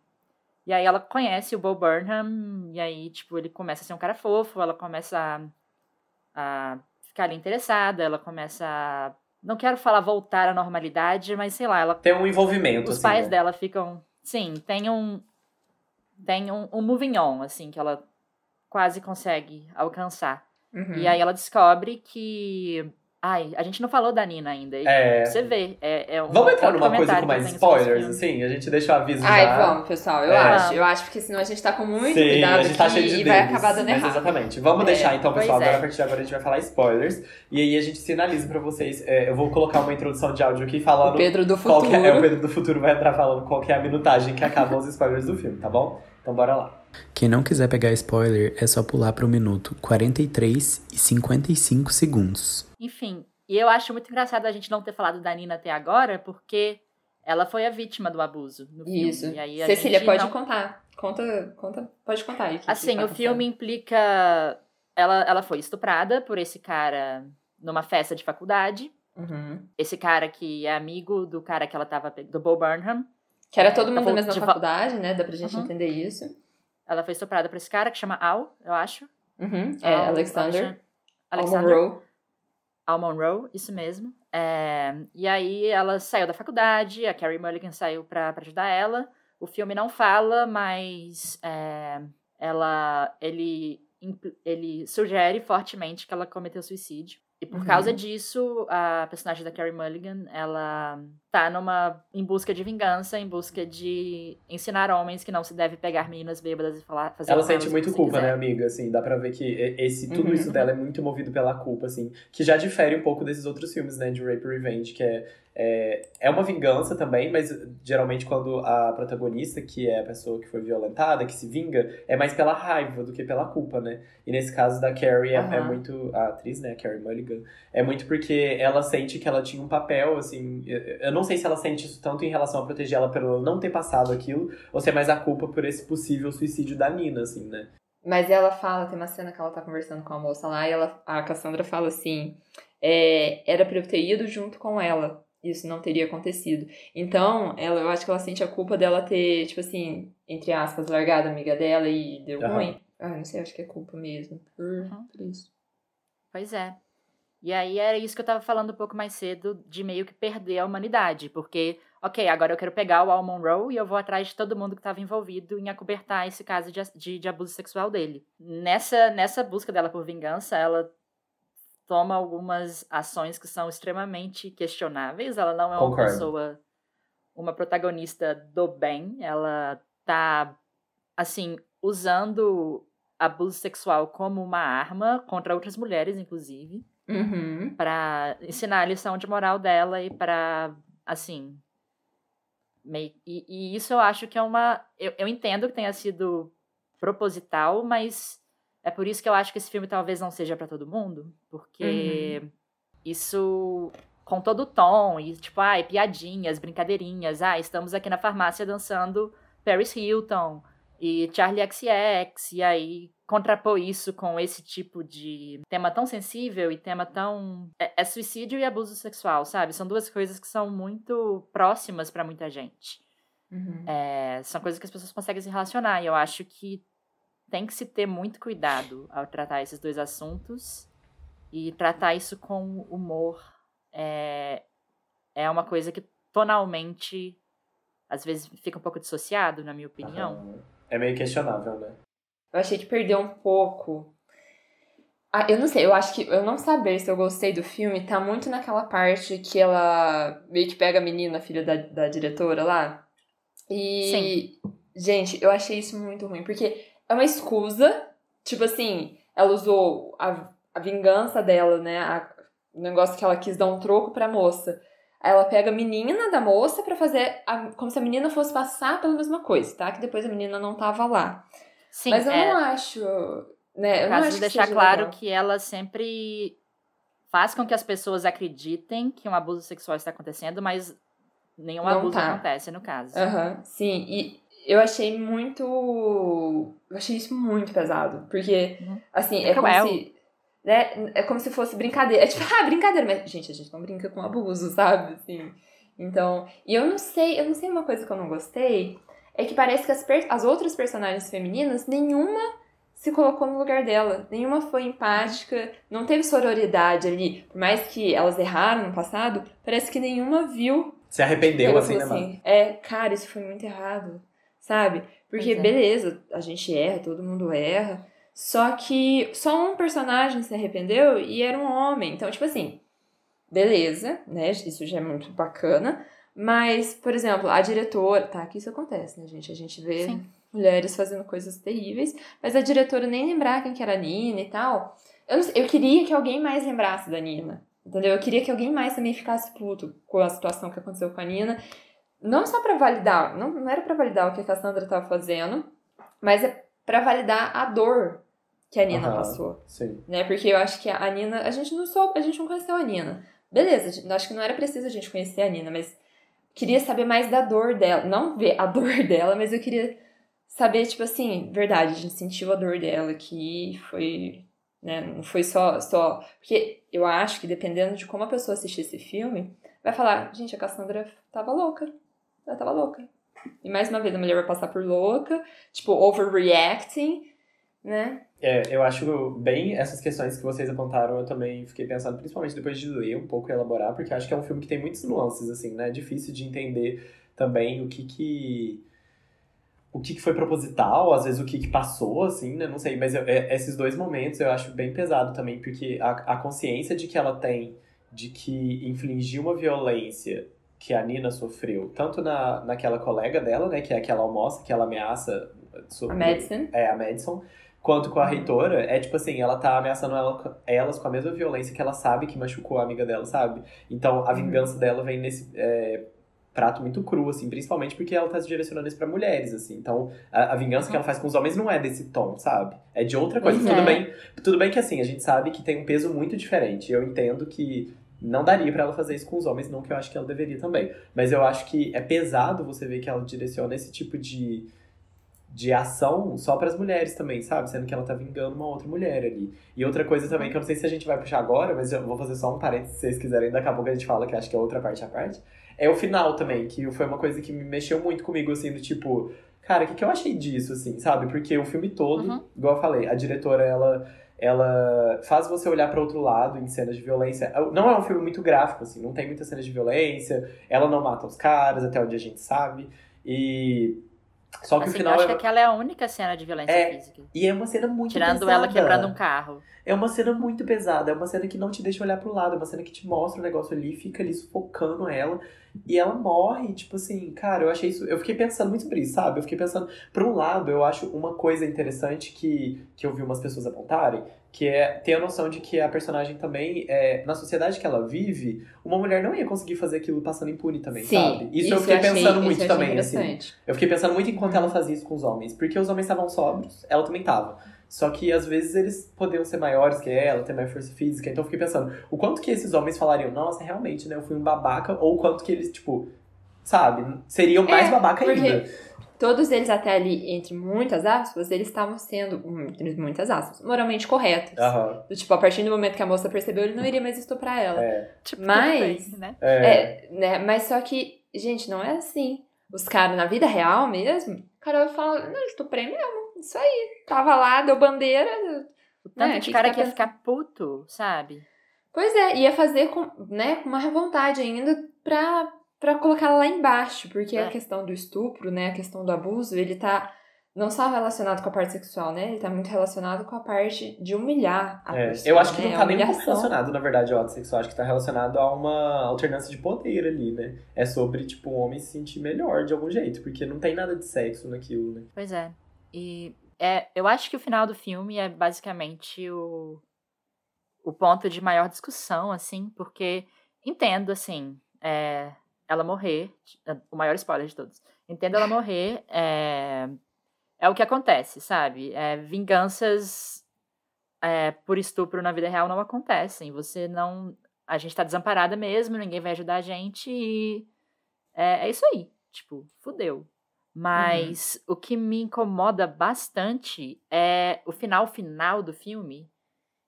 e aí ela conhece o Bo Burnham, e aí, tipo, ele começa a ser um cara fofo, ela começa a, a ficar ali interessada, ela começa a. Não quero falar voltar à normalidade, mas sei lá, ela. Tem um envolvimento. Os assim, pais né? dela ficam. Sim, tem um. Tem um, um moving on, assim, que ela quase consegue alcançar. Uhum. E aí ela descobre que. Ai, a gente não falou da Nina ainda. e É. Você vê. É, é um Vamos entrar numa coisa com mais spoilers, assim? A gente deixa o aviso Ai, já. vamos, pessoal, eu É. acho. Eu acho porque senão a gente tá com muito Sim, cuidado a gente tá aqui cheio de e vai acabar dando mas errado. Exatamente. Vamos É, deixar então, pessoal. é. Agora, a partir de agora, a gente vai falar spoilers. E aí a gente sinaliza pra vocês. é, eu vou colocar uma introdução de áudio aqui O falando. Pedro do qual futuro. que é, é, o Pedro do futuro vai entrar falando qual que é a minutagem que acabam os spoilers do filme, tá bom? Então bora lá. Quem não quiser pegar spoiler, é só pular pro minuto 43 e 55 segundos. Enfim, e eu acho muito engraçado a gente não ter falado da Nina até agora, porque ela foi a vítima do abuso no filme. Isso. E aí a Cecília, gente pode não- contar. Conta, conta, pode contar aí. Assim, tá o filme implica. Ela, ela foi estuprada por esse cara numa festa de faculdade. Uhum. Esse cara que é amigo do cara que ela tava. do Bo Burnham. Que era todo mundo Tá da mesma de faculdade, né? Dá pra gente Uhum. entender isso. Ela foi estuprada por esse cara que chama Al, eu acho. Uhum. É, Al- Alexander. Al Alexander. Monroe. Al Monroe, isso mesmo. É, e aí ela saiu da faculdade, a Carrie Mulligan saiu pra, pra ajudar ela. O filme não fala, mas é, ela, ele, ele sugere fortemente que ela cometeu suicídio. E por Uhum. causa disso, a personagem da Carrie Mulligan, ela tá numa em busca de vingança, em busca de ensinar homens que não se deve pegar meninas bêbadas e falar, fazer Ela sente muito culpa, quiser. né, amiga? Assim, dá pra ver que esse, tudo Uhum. isso dela é muito movido pela culpa, assim. Que já difere um pouco desses outros filmes, né, de Rape e Revenge, que é, é, é uma vingança também, mas geralmente quando a protagonista, que é a pessoa que foi violentada, que se vinga, é mais pela raiva do que pela culpa, né? E nesse caso da Carrie, é, é Aham. muito... A atriz, né, a Carrie Mulligan, é muito porque ela sente que ela tinha um papel, assim... eu- Eu não sei se ela sente isso tanto em relação a proteger ela pelo não ter passado aquilo, ou se é mais a culpa por esse possível suicídio da Nina, assim, né? Mas ela fala, tem uma cena que ela tá conversando com a moça lá, e ela, a Cassandra fala assim: é, era pra eu ter ido junto com ela. Isso não teria acontecido. Então, ela, eu acho que ela sente a culpa dela ter, tipo assim, entre aspas, largado a amiga dela e deu Aham. ruim. Ah, não sei, acho que é culpa mesmo. Por, Uhum. por isso. Pois é. E aí era isso que eu tava falando um pouco mais cedo, de meio que perder a humanidade. Porque, ok, agora eu quero pegar o Al Monroe e eu vou atrás de todo mundo que tava envolvido em acobertar esse caso de, de, de abuso sexual dele. Nessa, nessa busca dela por vingança, ela toma algumas ações que são extremamente questionáveis. Ela não é uma Concordo. pessoa, uma protagonista do bem. Ela tá, assim, usando abuso sexual como uma arma contra outras mulheres, inclusive, Uhum. Pra ensinar a lição de moral dela e pra, assim, meio, e, e isso eu acho que é uma, eu, eu entendo que tenha sido proposital, mas é por isso que eu acho que esse filme talvez não seja pra todo mundo, porque isso com todo o tom e tipo, ai, piadinhas, brincadeirinhas, ah, estamos aqui na farmácia dançando Paris Hilton e Charlie XCX, e aí contrapor isso com esse tipo de tema tão sensível e tema tão. É, é suicídio e abuso sexual, sabe? São duas coisas que são muito próximas pra muita gente. Uhum. É, são coisas que as pessoas conseguem se relacionar, e eu acho que tem que se ter muito cuidado ao tratar esses dois assuntos e tratar isso com humor. É, é uma coisa que tonalmente às vezes fica um pouco dissociado, na minha opinião. Aham. É meio questionável, né? Eu achei que perdeu um pouco. Ah, eu não sei, eu acho que eu não saber se eu gostei do filme tá muito naquela parte que ela meio que pega a menina, a filha da, da diretora lá. E. Gente, eu achei isso muito ruim, porque é uma escusa. Tipo assim, ela usou a, a vingança dela, né? A, o negócio que ela quis dar um troco pra moça. Ela pega a menina da moça pra fazer a- como se a menina fosse passar pela mesma coisa, tá? Que depois a menina não tava lá. Sim, Mas eu é, não acho. Né, eu no não caso acho de deixar claro legal. que ela sempre faz com que as pessoas acreditem que um abuso sexual está acontecendo, mas Nenhum Não abuso tá. acontece, no caso. Aham, sim. E eu achei muito. Eu achei isso muito pesado. Porque, Uhum. assim, É é, como se. Né, é como se fosse brincadeira. É tipo, ah, brincadeira, mas, gente, a gente não brinca com abuso, sabe? Assim. Então. E eu não sei, eu não sei uma coisa que eu não gostei. É que parece que as, per- as outras personagens femininas, nenhuma se colocou no lugar dela. Nenhuma foi empática, não teve sororidade ali. Por mais que elas erraram no passado, parece que nenhuma viu Se arrependeu, assim, né, mano? É, cara, isso foi muito errado, sabe? Porque, é. beleza, a gente erra, todo mundo erra. Só que só um personagem se arrependeu e era um homem. Então, tipo assim, beleza, né? Isso já é muito bacana. Mas, por exemplo, a diretora. Tá, que isso acontece, né, gente? A gente vê Sim. mulheres fazendo coisas terríveis. Mas a diretora nem lembrar quem que era a Nina e tal. Eu, não sei, eu queria que alguém mais lembrasse da Nina. Entendeu? Eu queria que alguém mais também ficasse puto com a situação que aconteceu com a Nina. Não só pra validar, não, não era pra validar o que a Cassandra tava fazendo, mas é pra validar a dor que a Nina Aham. passou Sim. né? Porque eu acho que a Nina, a gente não soube, a gente não conheceu a Nina. Beleza, acho que não era preciso a gente conhecer a Nina, mas queria saber mais da dor dela, não ver a dor dela, mas eu queria saber tipo assim, verdade, a gente sentiu a dor dela que foi, né, não foi só só, porque eu acho que dependendo de como a pessoa assistir esse filme, vai falar, gente, a Cassandra tava louca. Ela tava louca. E mais uma vez a mulher vai passar por louca, tipo overreacting, né? É, eu acho bem essas questões que vocês apontaram, eu também fiquei pensando, principalmente depois de ler um pouco e elaborar, porque acho que é um filme que tem muitas nuances, assim, né? É difícil de entender também o que que. O que que foi proposital, às vezes o que que passou, assim, né? Não sei, mas eu- é- esses dois momentos eu acho bem pesado também, porque a, a consciência de que ela tem de que infligir uma violência que a Nina sofreu, tanto na, naquela colega dela, né, que é aquela almoça, que ela ameaça sobre, A Madison. é, a Madison, quanto com a reitora, é tipo assim, ela tá ameaçando ela- elas com a mesma violência que ela sabe que machucou a amiga dela, sabe? Então a Uhum. vingança dela vem nesse é, prato muito cru, assim, principalmente porque ela tá se direcionando isso pra mulheres, assim. Então a, a vingança que ela faz com os homens não é desse tom, sabe? É de outra coisa. Pois tudo é. bem, tudo bem que assim, a gente sabe que tem um peso muito diferente. Eu entendo que não daria pra ela fazer isso com os homens, não que eu acho que ela deveria também. Mas eu acho que é pesado você ver que ela direciona esse tipo de, de ação só pras mulheres também, sabe? Sendo que ela tá vingando uma outra mulher ali. E outra coisa também, que eu não sei se a gente vai puxar agora, mas eu vou fazer só um parênteses se vocês quiserem, daqui a pouco a gente fala que acho que é outra parte à parte. É o final também, que foi uma coisa que me mexeu muito comigo, assim, do tipo, cara, o que, que eu achei disso, assim, sabe? Porque o filme todo, Uhum. igual eu falei, a diretora, ela ela faz você olhar para outro lado em cenas de violência. Não é um filme muito gráfico, assim, não tem muitas cenas de violência, ela não mata os caras, até onde a gente sabe. E. Só que Assim, o eu final acho é... que aquela é a única cena de violência É, física. E é uma cena muito Tirando pesada. ela quebrando um carro. É uma cena muito pesada, é uma cena que não te deixa olhar pro lado, é uma cena que te mostra o negócio ali, fica ali sufocando ela, e ela morre, tipo assim, cara, eu achei isso, eu fiquei pensando muito sobre isso, sabe? Eu fiquei pensando, por um lado, eu acho uma coisa interessante que, que eu vi umas pessoas apontarem, que é ter a noção de que a personagem também, é, na sociedade que ela vive, uma mulher não ia conseguir fazer aquilo passando impune também, sabe? Isso, eu fiquei achei- pensando isso muito eu também, assim. Eu fiquei pensando muito enquanto ela fazia isso com os homens. Porque os homens estavam sóbrios, ela também tava. Só que às vezes eles podiam ser maiores que ela, ter mais força física. Então eu fiquei pensando, o quanto que esses homens falariam, nossa, realmente, né? Eu fui um babaca, ou o quanto que eles, tipo, sabe, seriam mais É, babaca porque- ainda. Todos eles, até ali, entre muitas aspas, eles estavam sendo, entre muitas aspas, moralmente corretos. Aham. Do Tipo, a partir do momento que a moça percebeu, ele não iria mais estuprar ela. É. Tipo, Mas- bem, né? É. É, né? Mas só que, gente, não é assim. Os caras, na vida real mesmo, o cara vai falar, não, estuprei mesmo. Isso aí. Tava lá, deu bandeira. O tanto É, de que cara que que ia ficar puto, sabe? Pois é, ia fazer com, né, com uma vontade ainda pra, pra colocar ela lá embaixo. Porque É. a questão do estupro, né, a questão do abuso, ele tá não só relacionado com a parte sexual, né? Ele tá muito relacionado com a parte de humilhar a É, pessoa. eu acho que né? não tá nem um humilhação. relacionado, na verdade, ao ato sexual. Acho que tá relacionado a uma alternância de poder ali, né? É sobre, tipo, o homem se sentir melhor de algum jeito. Porque não tem nada de sexo naquilo, né? Pois é. E é, eu acho que o final do filme é basicamente o, o ponto de maior discussão, assim, porque entendo, assim, é, ela morrer, é, o maior spoiler de todos, entendo ela morrer, é, é o que acontece, sabe? É, vinganças é, por estupro na vida real não acontecem. Você não. A gente tá desamparada mesmo, ninguém vai ajudar a gente e. é, é isso aí. Tipo, fudeu. Mas uhum. o que me incomoda bastante é o final final do filme,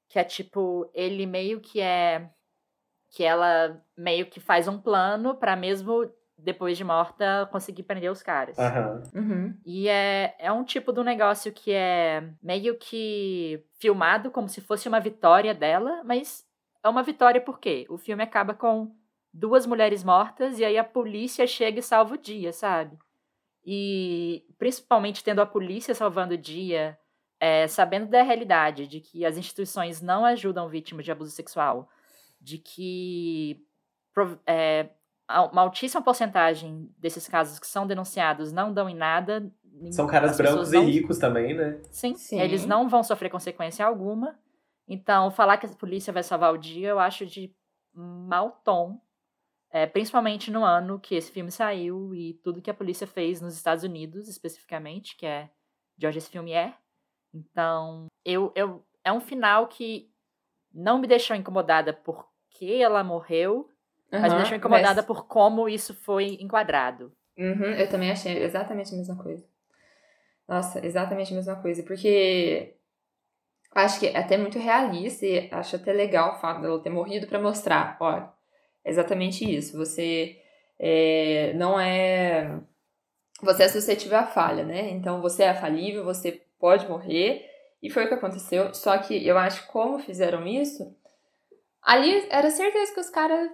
que é tipo, ele meio que é que ela meio que faz um plano para mesmo depois de morta conseguir prender os caras. Uhum. Uhum. E é, é um tipo do negócio que é meio que filmado como se fosse uma vitória dela, mas é uma vitória porque o filme acaba com duas mulheres mortas e aí a polícia chega e salva o dia, sabe? E principalmente tendo a polícia salvando o dia, é, sabendo da realidade de que as instituições não ajudam vítimas de abuso sexual, de que é, uma altíssima porcentagem desses casos que são denunciados não dão em nada. São caras brancos não... e ricos também, né? Sim, Sim, eles não vão sofrer consequência alguma. Então, falar que a polícia vai salvar o dia, eu acho de mau tom. É, principalmente no ano que esse filme saiu e tudo que a polícia fez nos Estados Unidos, especificamente, que é de onde esse filme é. Então, eu, eu, é um final que não me deixou incomodada por que ela morreu, uhum, mas me deixou incomodada mas... por como isso foi enquadrado. Uhum, eu também achei exatamente a mesma coisa. Nossa, exatamente a mesma coisa. Porque acho que é até muito realista e acho até legal o fato dela ter morrido para mostrar, olha, exatamente isso. Você é, não é. Você é suscetível à falha, né? Então você é falível, você pode morrer. E foi o que aconteceu. Só que eu acho como fizeram isso, Ali era certeza que os caras.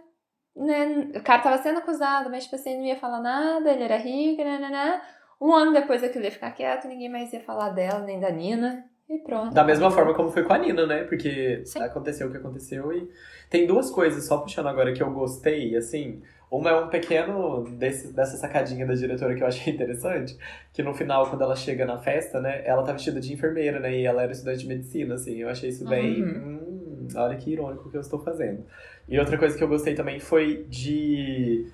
Né, o cara tava sendo acusado, mas tipo assim, não ia falar nada, ele era rico, né, né, né. Um ano depois aquilo ia ficar quieto, ninguém mais ia falar dela, nem da Nina. E pronto. Da mesma forma como foi com a Nina, né? Porque Sim. aconteceu o que aconteceu e. Tem duas coisas, só puxando agora, que eu gostei, assim. Uma é um pequeno desse, dessa sacadinha da diretora que eu achei interessante, que no final, quando ela chega na festa, né, ela tá vestida de enfermeira, né, e ela era estudante de medicina, assim, eu achei isso bem, uhum. hum, olha que irônico que eu estou fazendo. E outra coisa que eu gostei também foi de.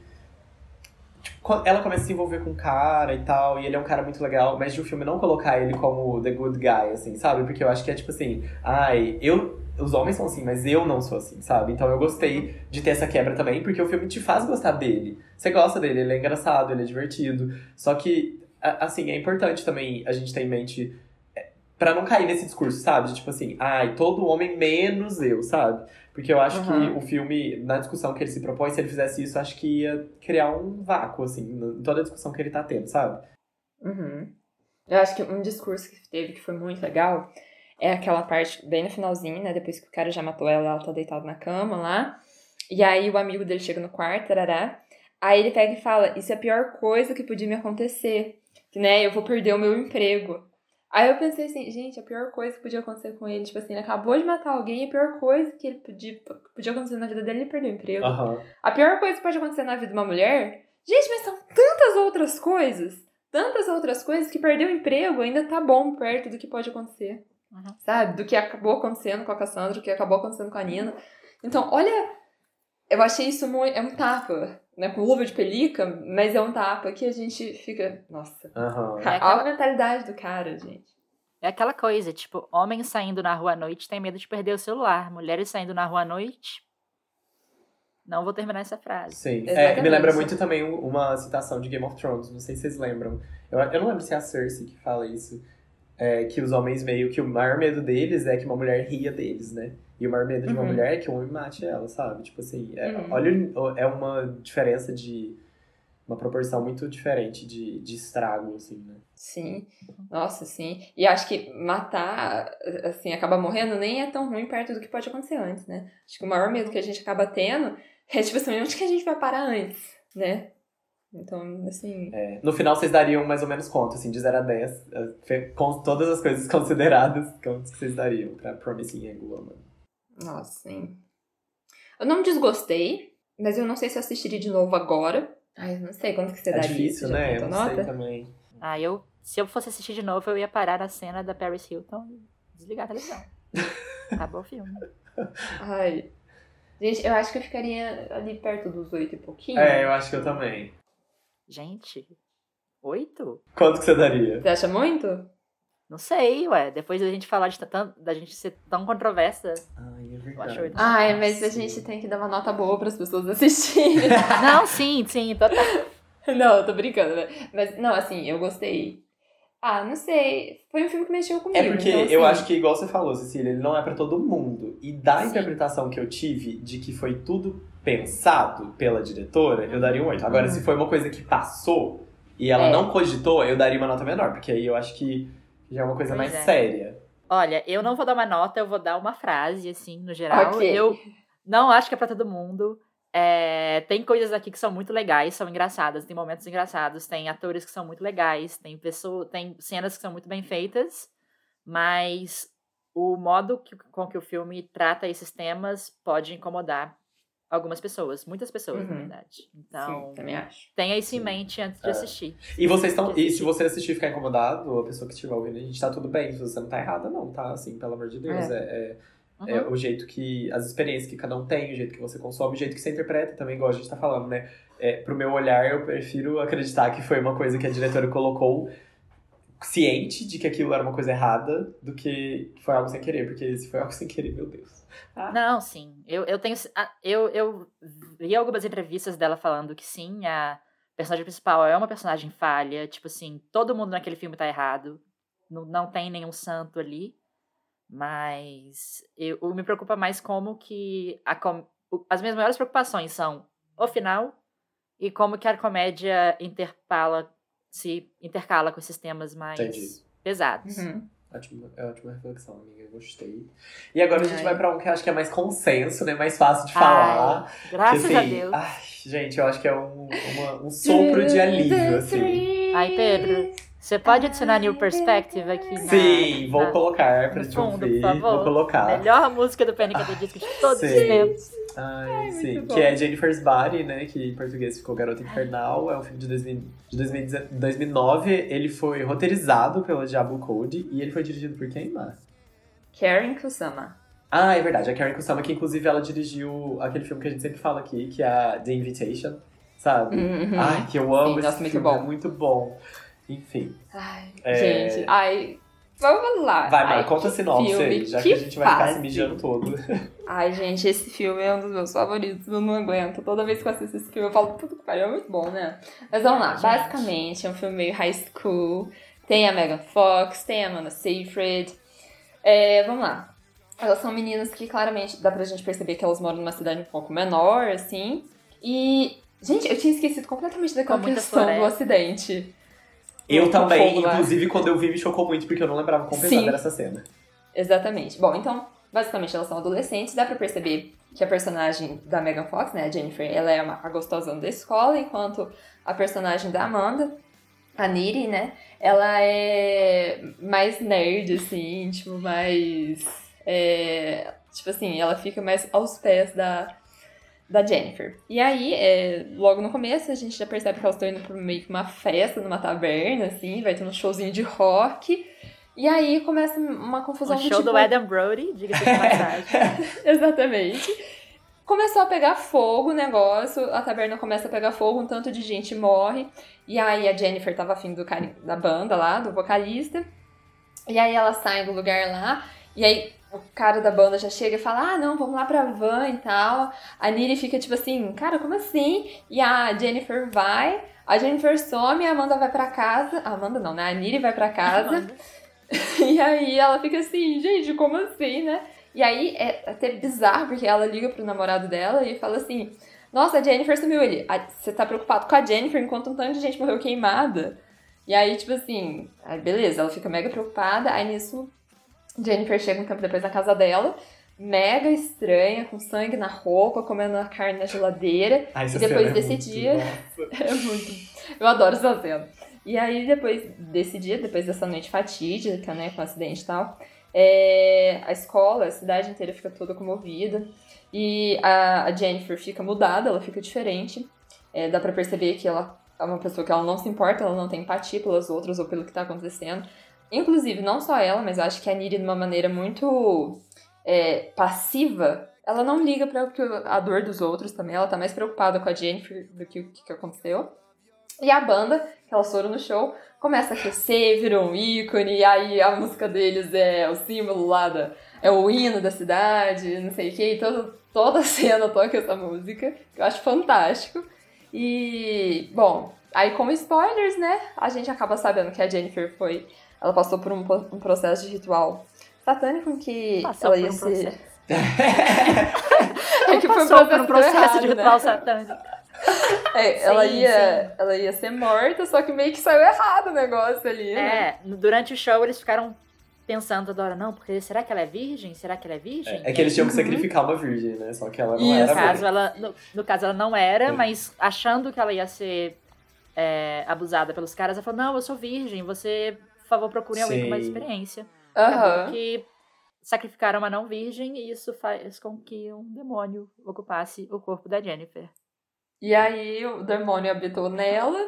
Tipo, ela começa a se envolver com o cara e tal, e ele é um cara muito legal, mas de o um filme não colocar ele como the good guy, assim, sabe? Porque eu acho que é tipo assim, ai, eu. Os homens são assim, mas eu não sou assim, sabe? Então eu gostei de ter essa quebra também, porque o filme te faz gostar dele. Você gosta dele, ele é engraçado, ele é divertido. Só que, assim, é importante também a gente ter em mente para não cair nesse discurso, sabe? De tipo assim, ai, todo homem menos eu, sabe? Porque eu acho uhum. que o filme, na discussão que ele se propõe, se ele fizesse isso, acho que ia criar um vácuo, assim, em toda a discussão que ele tá tendo, sabe? Uhum. Eu acho que um discurso que teve que foi muito legal é aquela parte bem no finalzinho, né? Depois que o cara já matou ela, ela tá deitada na cama lá. E aí o amigo dele chega no quarto, tarará. Aí ele pega e fala: Isso é a pior coisa que podia me acontecer. Né? Eu vou perder o meu emprego. Aí eu pensei assim, gente, a pior coisa que podia acontecer com ele, tipo assim, ele acabou de matar alguém, a pior coisa que ele podia, podia acontecer na vida dele, ele perdeu o emprego. Uhum. A pior coisa que pode acontecer na vida de uma mulher, gente, mas são tantas outras coisas, tantas outras coisas que perder o emprego ainda tá bom perto do que pode acontecer. Uhum. Sabe? Do que acabou acontecendo com a Cassandra, do que acabou acontecendo com a Nina. Então, olha, eu achei isso muito. É um tapa né, com luva de pelica, mas é um tapa que a gente fica. Nossa. Uhum. É aquela... a mentalidade do cara, gente. É aquela coisa, tipo, homens saindo na rua à noite tem medo de perder o celular. Mulheres saindo na rua à noite. Não vou terminar essa frase. Sim. É, me lembra muito também uma citação de Game of Thrones, não sei se vocês lembram. Eu, eu não lembro se é a Cersei que fala isso. É, que os homens meio que o maior medo deles é que uma mulher ria deles, né? E o maior medo de uma uhum. mulher é que um homem mate ela, sabe? Tipo assim, é, uhum. olha, é uma diferença de. Uma proporção muito diferente de, de estrago, assim, né? Sim, nossa, sim. E acho que matar, assim, acaba morrendo nem é tão ruim perto do que pode acontecer antes, né? Acho que o maior medo que a gente acaba tendo é, tipo assim, onde que a gente vai parar antes, né? Então, assim. É, no final, vocês dariam mais ou menos quanto, assim, de 0 a 10, é, com todas as coisas consideradas, quantos que vocês dariam pra Promising Young Woman? Nossa, sim. Eu não me desgostei, mas eu não sei se eu assistiria de novo agora. Ai, não sei quanto que você é daria. Difícil, né? Eu não nota? sei também. Ah, eu. Se eu fosse assistir de novo, eu ia parar a cena da Paris Hilton e desligar a televisão. Acabou o filme. Ai. Gente, eu acho que eu ficaria ali perto dos oito e pouquinho. É, eu acho que eu também. Gente, oito? Quanto que você daria? Você acha muito? Não sei, ué. Depois da gente falar de da gente ser tão controversa. Ai, é verdade. Eu Ai, mas a gente tem que dar uma nota boa para as pessoas assistirem. Não, sim, sim, total. Não, eu tô brincando, né? Mas, não, assim, eu gostei. Ah, não sei. Foi um filme que mexeu comigo. É porque então, assim, eu acho que, igual você falou, Cecília, ele não é pra todo mundo. E da Sim. interpretação que eu tive de que foi tudo pensado pela diretora, eu daria um 8. Agora, Uhum. se foi uma coisa que passou e ela É. não cogitou, eu daria uma nota menor, porque aí eu acho que já é uma coisa Pois mais é. séria. Olha, eu não vou dar uma nota, eu vou dar uma frase, assim, no geral. Ok. Eu não acho que é pra todo mundo. É, tem coisas aqui que são muito legais, são engraçadas, tem momentos engraçados, tem atores que são muito legais, tem pessoas, tem cenas que são muito bem feitas, mas o modo que- com que o filme trata esses temas pode incomodar algumas pessoas, muitas pessoas, na Uhum. verdade. Então, Sim, também acho. tenha isso em Sim. mente antes de É. assistir. E vocês estão. E se você assistir e ficar incomodado, ou a pessoa que estiver ouvindo, a gente tá tudo bem. Se você não tá errada, não, tá? Assim, pelo amor de Deus. É, é, Uhum. é o jeito que. As experiências que cada um tem, o jeito que você consome, o jeito que você interpreta também, igual a gente tá falando, né? É, pro meu olhar, eu prefiro acreditar que foi uma coisa que a diretora colocou ciente de que aquilo era uma coisa errada do que foi algo sem querer. Porque se foi algo sem querer, meu Deus. Não, sim. Eu, eu tenho. ah, Eu, eu vi algumas entrevistas dela falando que sim, a personagem principal é uma personagem falha. Tipo assim, todo mundo naquele filme tá errado. Não, não tem nenhum santo ali. Mas eu, me preocupa mais como que a com- as minhas maiores preocupações são o final e como que a comédia interpala, se intercala com esses temas mais Entendi. pesados. Uhum. Ótima, é ótima reflexão, amiga. Eu gostei. E agora a gente Ai. vai pra um que eu acho que é mais consenso, né? Mais fácil de falar. Ai, graças Que, a assim, Deus. Ai, gente, eu acho que é um, uma- um sopro de alívio, assim. Ai, Pedro, você pode adicionar New Perspective aqui na... Sim, vou na colocar pra te fundo, ouvir. por favor. Vou colocar. melhor música do Panic! at the Disco de todos os Sim. tempos. Ai, sim. muito bom. Que é Jennifer's Body, né? Que em português ficou Garota Infernal. É um filme de, 2000, de 2019 2009. Ele foi roteirizado pela Diablo Code e ele foi dirigido por quem, Mar? Karen Kusama. Ah, é verdade. A Karen Kusama, que inclusive ela dirigiu aquele filme que a gente sempre fala aqui, que é a The Invitation, sabe? Uhum. Ai, que eu amo Sim, esse nossa, muito filme, bom. é muito bom. Enfim. Ai, É. gente, ai. Vamos lá. Vai, ai, Mar, conta a que sinopse filme, aí, já que, a gente vai ficar se mijando todo. Ai, gente, esse filme é um dos meus favoritos, eu não aguento. Toda vez que eu assisto esse filme, eu falo, puta que pariu, é muito bom, né? Mas vamos lá, Gente. basicamente é um filme meio high school. Tem a Megan Fox, tem a Amanda Seyfried. É, vamos lá. Elas são meninas que claramente dá pra gente perceber que elas moram numa cidade um pouco menor, assim. E, gente, eu tinha esquecido completamente muita questão do acidente. Eu também, lá. inclusive quando eu vi me chocou muito, porque eu não lembrava como pesada era essa cena. Exatamente. Bom, então, basicamente elas são adolescentes, dá pra perceber que a personagem da Megan Fox, né, a Jennifer, ela é uma, a gostosona da escola, enquanto a personagem da Amanda, a Niri, né, ela é mais nerd, assim, tipo, mais... é, tipo assim, ela fica mais aos pés da, da Jennifer. E aí, é, logo no começo, a gente já percebe que elas estão indo pra meio que uma festa, numa taverna, assim, vai ter um showzinho de rock... E aí começa uma confusão O show tipo... do Adam Brody, diga-se de passagem. Exatamente. Começou a pegar fogo o negócio, a taberna começa a pegar fogo, um tanto de gente morre. E aí a Jennifer tava afim do cara da banda lá, do vocalista. E aí ela sai do lugar lá, e aí o cara da banda já chega e fala: Ah, não, vamos lá pra van e tal. A Niri fica tipo assim: Cara, como assim? E a Jennifer vai, a Jennifer some, a Amanda vai pra casa. A Amanda não, né? A Niri vai pra casa. E aí ela fica assim, gente, como assim, né? E aí é até bizarro, porque ela liga pro namorado dela e fala assim: Nossa, a Jennifer sumiu ele. "Ah, Você tá preocupado com a Jennifer enquanto um tanto de gente morreu queimada? E aí, tipo assim, aí beleza, ela fica mega preocupada. Aí nisso, Jennifer chega um tempo depois na casa dela, mega estranha, com sangue na roupa, comendo a carne na geladeira. Ai, essa E depois cena é desse muito- dia-. É muito. Eu adoro essa cena. E aí, depois desse dia, depois dessa noite fatídica, né, com o acidente e tal, é, a escola, a cidade inteira fica toda comovida. E a, Jennifer fica mudada, ela fica diferente. É, dá pra perceber que ela é uma pessoa que ela não se importa, ela não tem empatia pelas outras ou pelo que tá acontecendo. Inclusive, não só ela, mas acho que a Niri, de uma maneira muito é, passiva, ela não liga pra a dor dos outros também, ela tá mais preocupada com a Jennifer do que o que, que aconteceu. E a banda, que elas foram no show, começa a crescer, virou um ícone, e aí a música deles é o símbolo lá da. é o hino da cidade, não sei o que, e toda cena toca essa música, que eu acho fantástico. E, bom, aí, como spoilers, né? A gente acaba sabendo que a Jennifer foi. Ela passou por um, um processo de ritual satânico que Passou ela ia um ser. processo. É que foi Passou por um processo errado, de né? ritual satânico. É, ela, Sim, ia, ela ia ser morta, só que meio que saiu errado o negócio ali, né? É, durante o show eles ficaram pensando toda hora, não, porque será que ela é virgem? Será que ela é virgem? É que eles tinham que Uhum. sacrificar uma virgem, né? Só que ela não Isso. era. No caso, ela, no, no caso, ela não era, Sim. mas achando que ela ia ser é, abusada pelos caras, ela falou, não, eu sou virgem, você, por favor, procure alguém com mais experiência. Aham. Acabou que sacrificaram uma não virgem e isso faz com que um demônio ocupasse o corpo da Jennifer. E aí o demônio habitou nela,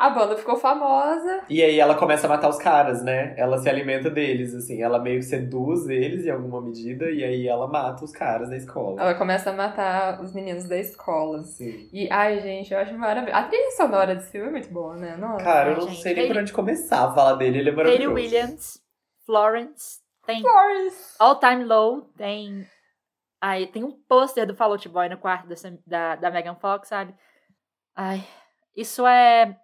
a banda ficou famosa. E aí ela começa a matar os caras, né? Ela se alimenta deles, assim. Ela meio que seduz eles em alguma medida e aí ela mata os caras da escola. Ela começa a matar os meninos da escola. Sim. E, ai, gente, eu acho maravilhoso. A trilha sonora desse filme é muito boa, né? Nossa. Cara, eu não gente, sei nem por onde começar a falar dele, ele é maravilhoso. Williams, Florence, tem Florence. All Time Low, tem. Aí tem um pôster do Fall Out Boy no quarto dessa, da, da Megan Fox, sabe? Ai, isso é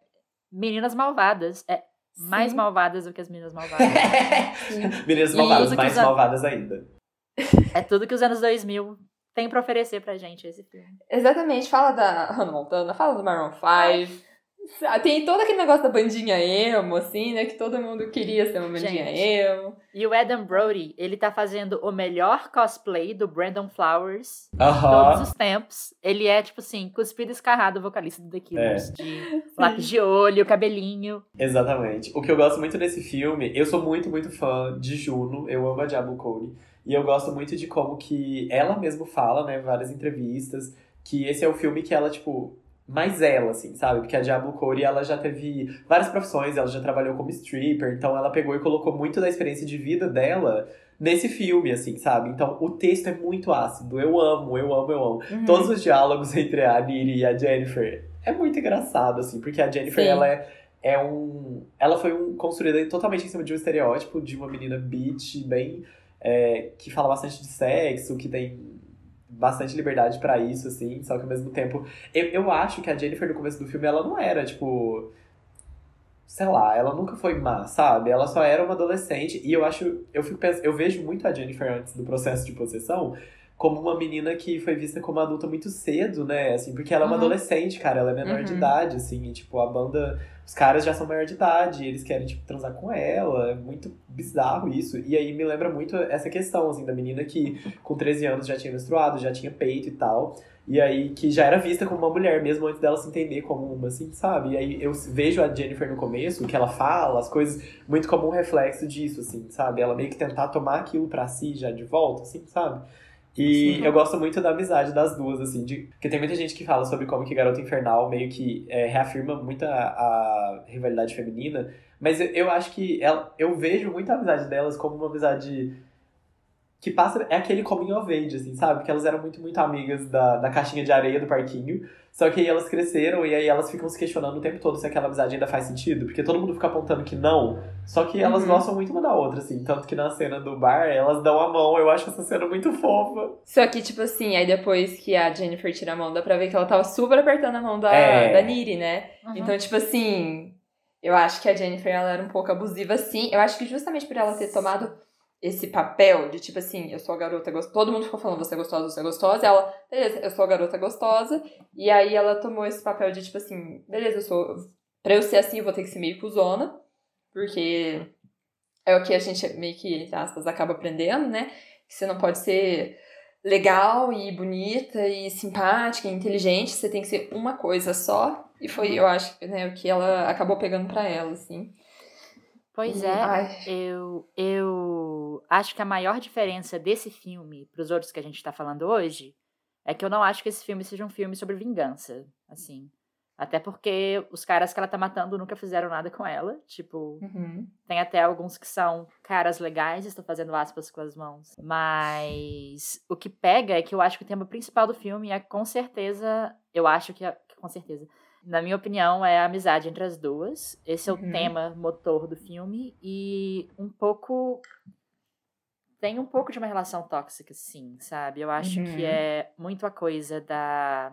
Meninas Malvadas. É mais Sim. malvadas do que as Meninas Malvadas. Meninas E malvadas, mais usa- malvadas ainda. é tudo que os anos 2000 tem pra oferecer pra gente esse filme. Exatamente, fala da Hannah Montana, fala do Maroon 5. Tem todo aquele negócio da bandinha emo, assim, né? Que todo mundo queria ser uma bandinha Gente. emo. E o Adam Brody, ele tá fazendo o melhor cosplay do Brandon Flowers de Aham. todos os tempos. Ele é, tipo assim, cuspido escarrado, o vocalista do The Killers. É. De lápis de olho, cabelinho. Exatamente. O que eu gosto muito desse filme, eu sou muito, muito fã de Juno, eu amo a Diablo Cody. E eu gosto muito de como que ela mesmo fala, né, em várias entrevistas, que esse é o filme que ela, tipo, mais ela, assim, sabe? Porque a Diablo Cody, ela já teve várias profissões, ela já trabalhou como stripper, então ela pegou e colocou muito da experiência de vida dela nesse filme, assim, sabe? Então o texto é muito ácido, eu amo, eu amo, eu amo. Uhum. Todos os diálogos entre a Niri e a Jennifer é muito engraçado, assim, porque a Jennifer, Sim. ela é, é um. Ela foi um, construída totalmente em cima de um estereótipo de uma menina beat, bem. é, que fala bastante de sexo, que tem bastante liberdade pra isso, assim, só que ao mesmo tempo. Eu, eu acho que a Jennifer no começo do filme, ela não era, tipo. Sei lá, ela nunca foi má, sabe? Ela só era uma adolescente. E eu acho. Eu fico eu vejo muito a Jennifer antes do processo de possessão como uma menina que foi vista como adulta muito cedo, né? Assim, porque ela é uma Uhum. adolescente, cara, ela é menor de Uhum. idade, assim, e, tipo, a banda. Os caras já são maior de idade, e eles querem, tipo, transar com ela. É muito bizarro isso. E aí me lembra muito essa questão, assim, da menina que com 13 anos já tinha menstruado, já tinha peito e tal. E aí que já era vista como uma mulher, mesmo antes dela se entender como uma, assim, sabe? E aí eu vejo a Jennifer no começo, o que ela fala, as coisas, muito como um reflexo disso, assim, sabe? Ela meio que tentar tomar aquilo pra si já de volta, assim, sabe? E Sim. eu gosto muito da amizade das duas, assim, de, porque tem muita gente que fala sobre como que Garota Infernal meio que é, reafirma muito a, a rivalidade feminina, mas eu, eu acho que ela, eu vejo muito a amizade delas como uma amizade que passa, é aquele coming of age, assim, sabe? Que elas eram muito, muito amigas da, da caixinha de areia do parquinho, só que aí elas cresceram e aí elas ficam se questionando o tempo todo se aquela amizade ainda faz sentido, porque todo mundo fica apontando que não, só que elas Uhum. gostam muito uma da outra, assim, tanto que na cena do bar elas dão a mão, eu acho essa cena muito fofa. Só que, tipo assim, aí depois que a Jennifer tira a mão, dá pra ver que ela tava super apertando a mão da, É. da Niri, né? Uhum. Então, tipo assim, eu acho que a Jennifer ela era um pouco abusiva, sim. Eu acho que justamente por ela ter tomado esse papel de tipo assim, eu sou a garota gostosa. Todo mundo ficou falando, você é gostosa, você é gostosa. Ela, beleza, eu sou a garota gostosa. E aí ela tomou esse papel de tipo assim, beleza, eu sou. Pra eu ser assim, eu vou ter que ser meio cuzona. Porque é o que a gente meio que, entre aspas, acaba aprendendo, né? Que você não pode ser legal e bonita e simpática e inteligente, você tem que ser uma coisa só. E foi, eu acho, né, o que ela acabou pegando pra ela, assim. Pois é, ai, eu, eu acho que a maior diferença desse filme para os outros que a gente tá falando hoje é que eu não acho que esse filme seja um filme sobre vingança, assim. Até porque os caras que ela tá matando nunca fizeram nada com ela. Tipo, uhum. tem até alguns que são caras legais, estou fazendo aspas com as mãos. Mas o que pega é que eu acho que o tema principal do filme é com certeza. Eu acho que, é, que com certeza. Na minha opinião, é a amizade entre as duas. Esse é o Uhum. tema motor do filme. E um pouco. Tem um pouco de uma relação tóxica, sim, sabe? Eu acho Uhum. que é muito a coisa da.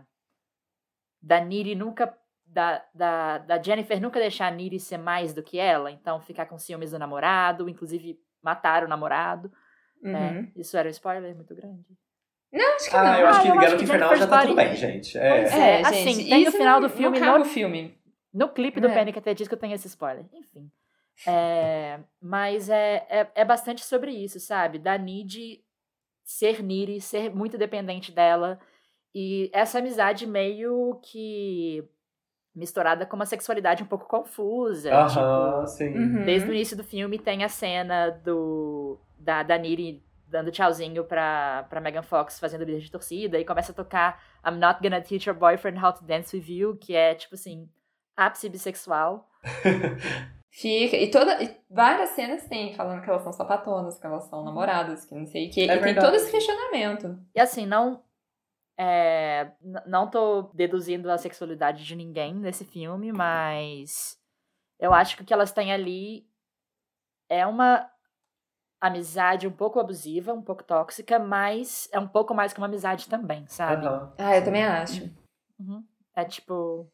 Da Niri nunca da, da, da Jennifer nunca deixar a Niri ser mais do que ela, então ficar com ciúmes do namorado, inclusive matar o namorado. Né? Uhum. Isso era um spoiler muito grande. Não, acho que Ah, não. eu acho Ah, que eu Garoto acho que Infernal já tá tudo bem, gente. É. Pois é. assim, gente, tem no isso final do filme, Não no- o filme. No clipe do É. Panic! até diz que eu tenho esse spoiler. Enfim. É, mas é, é, é bastante sobre isso, sabe? Da Nid ser Niri, ser muito dependente dela. E essa amizade meio que misturada com uma sexualidade um pouco confusa. tipo, Aham, sim. Uhum. Desde o início do filme tem a cena do da, da Niri dando tchauzinho pra, pra Megan Fox fazendo líder de torcida e começa a tocar I'm Not Gonna Teach Your Boyfriend How to Dance With You, que é, tipo assim, ápice bissexual. Fica. E, toda, e várias cenas tem falando que elas são sapatonas, que elas são namoradas, que não sei o quê. É e tem verdade. todo esse questionamento. E assim, não. É, não tô deduzindo a sexualidade de ninguém nesse filme, mas eu acho que o que elas têm ali é uma amizade um pouco abusiva, um pouco tóxica, mas é um pouco mais que uma amizade também, sabe? Aham. Ah, eu também acho. Uhum. É tipo.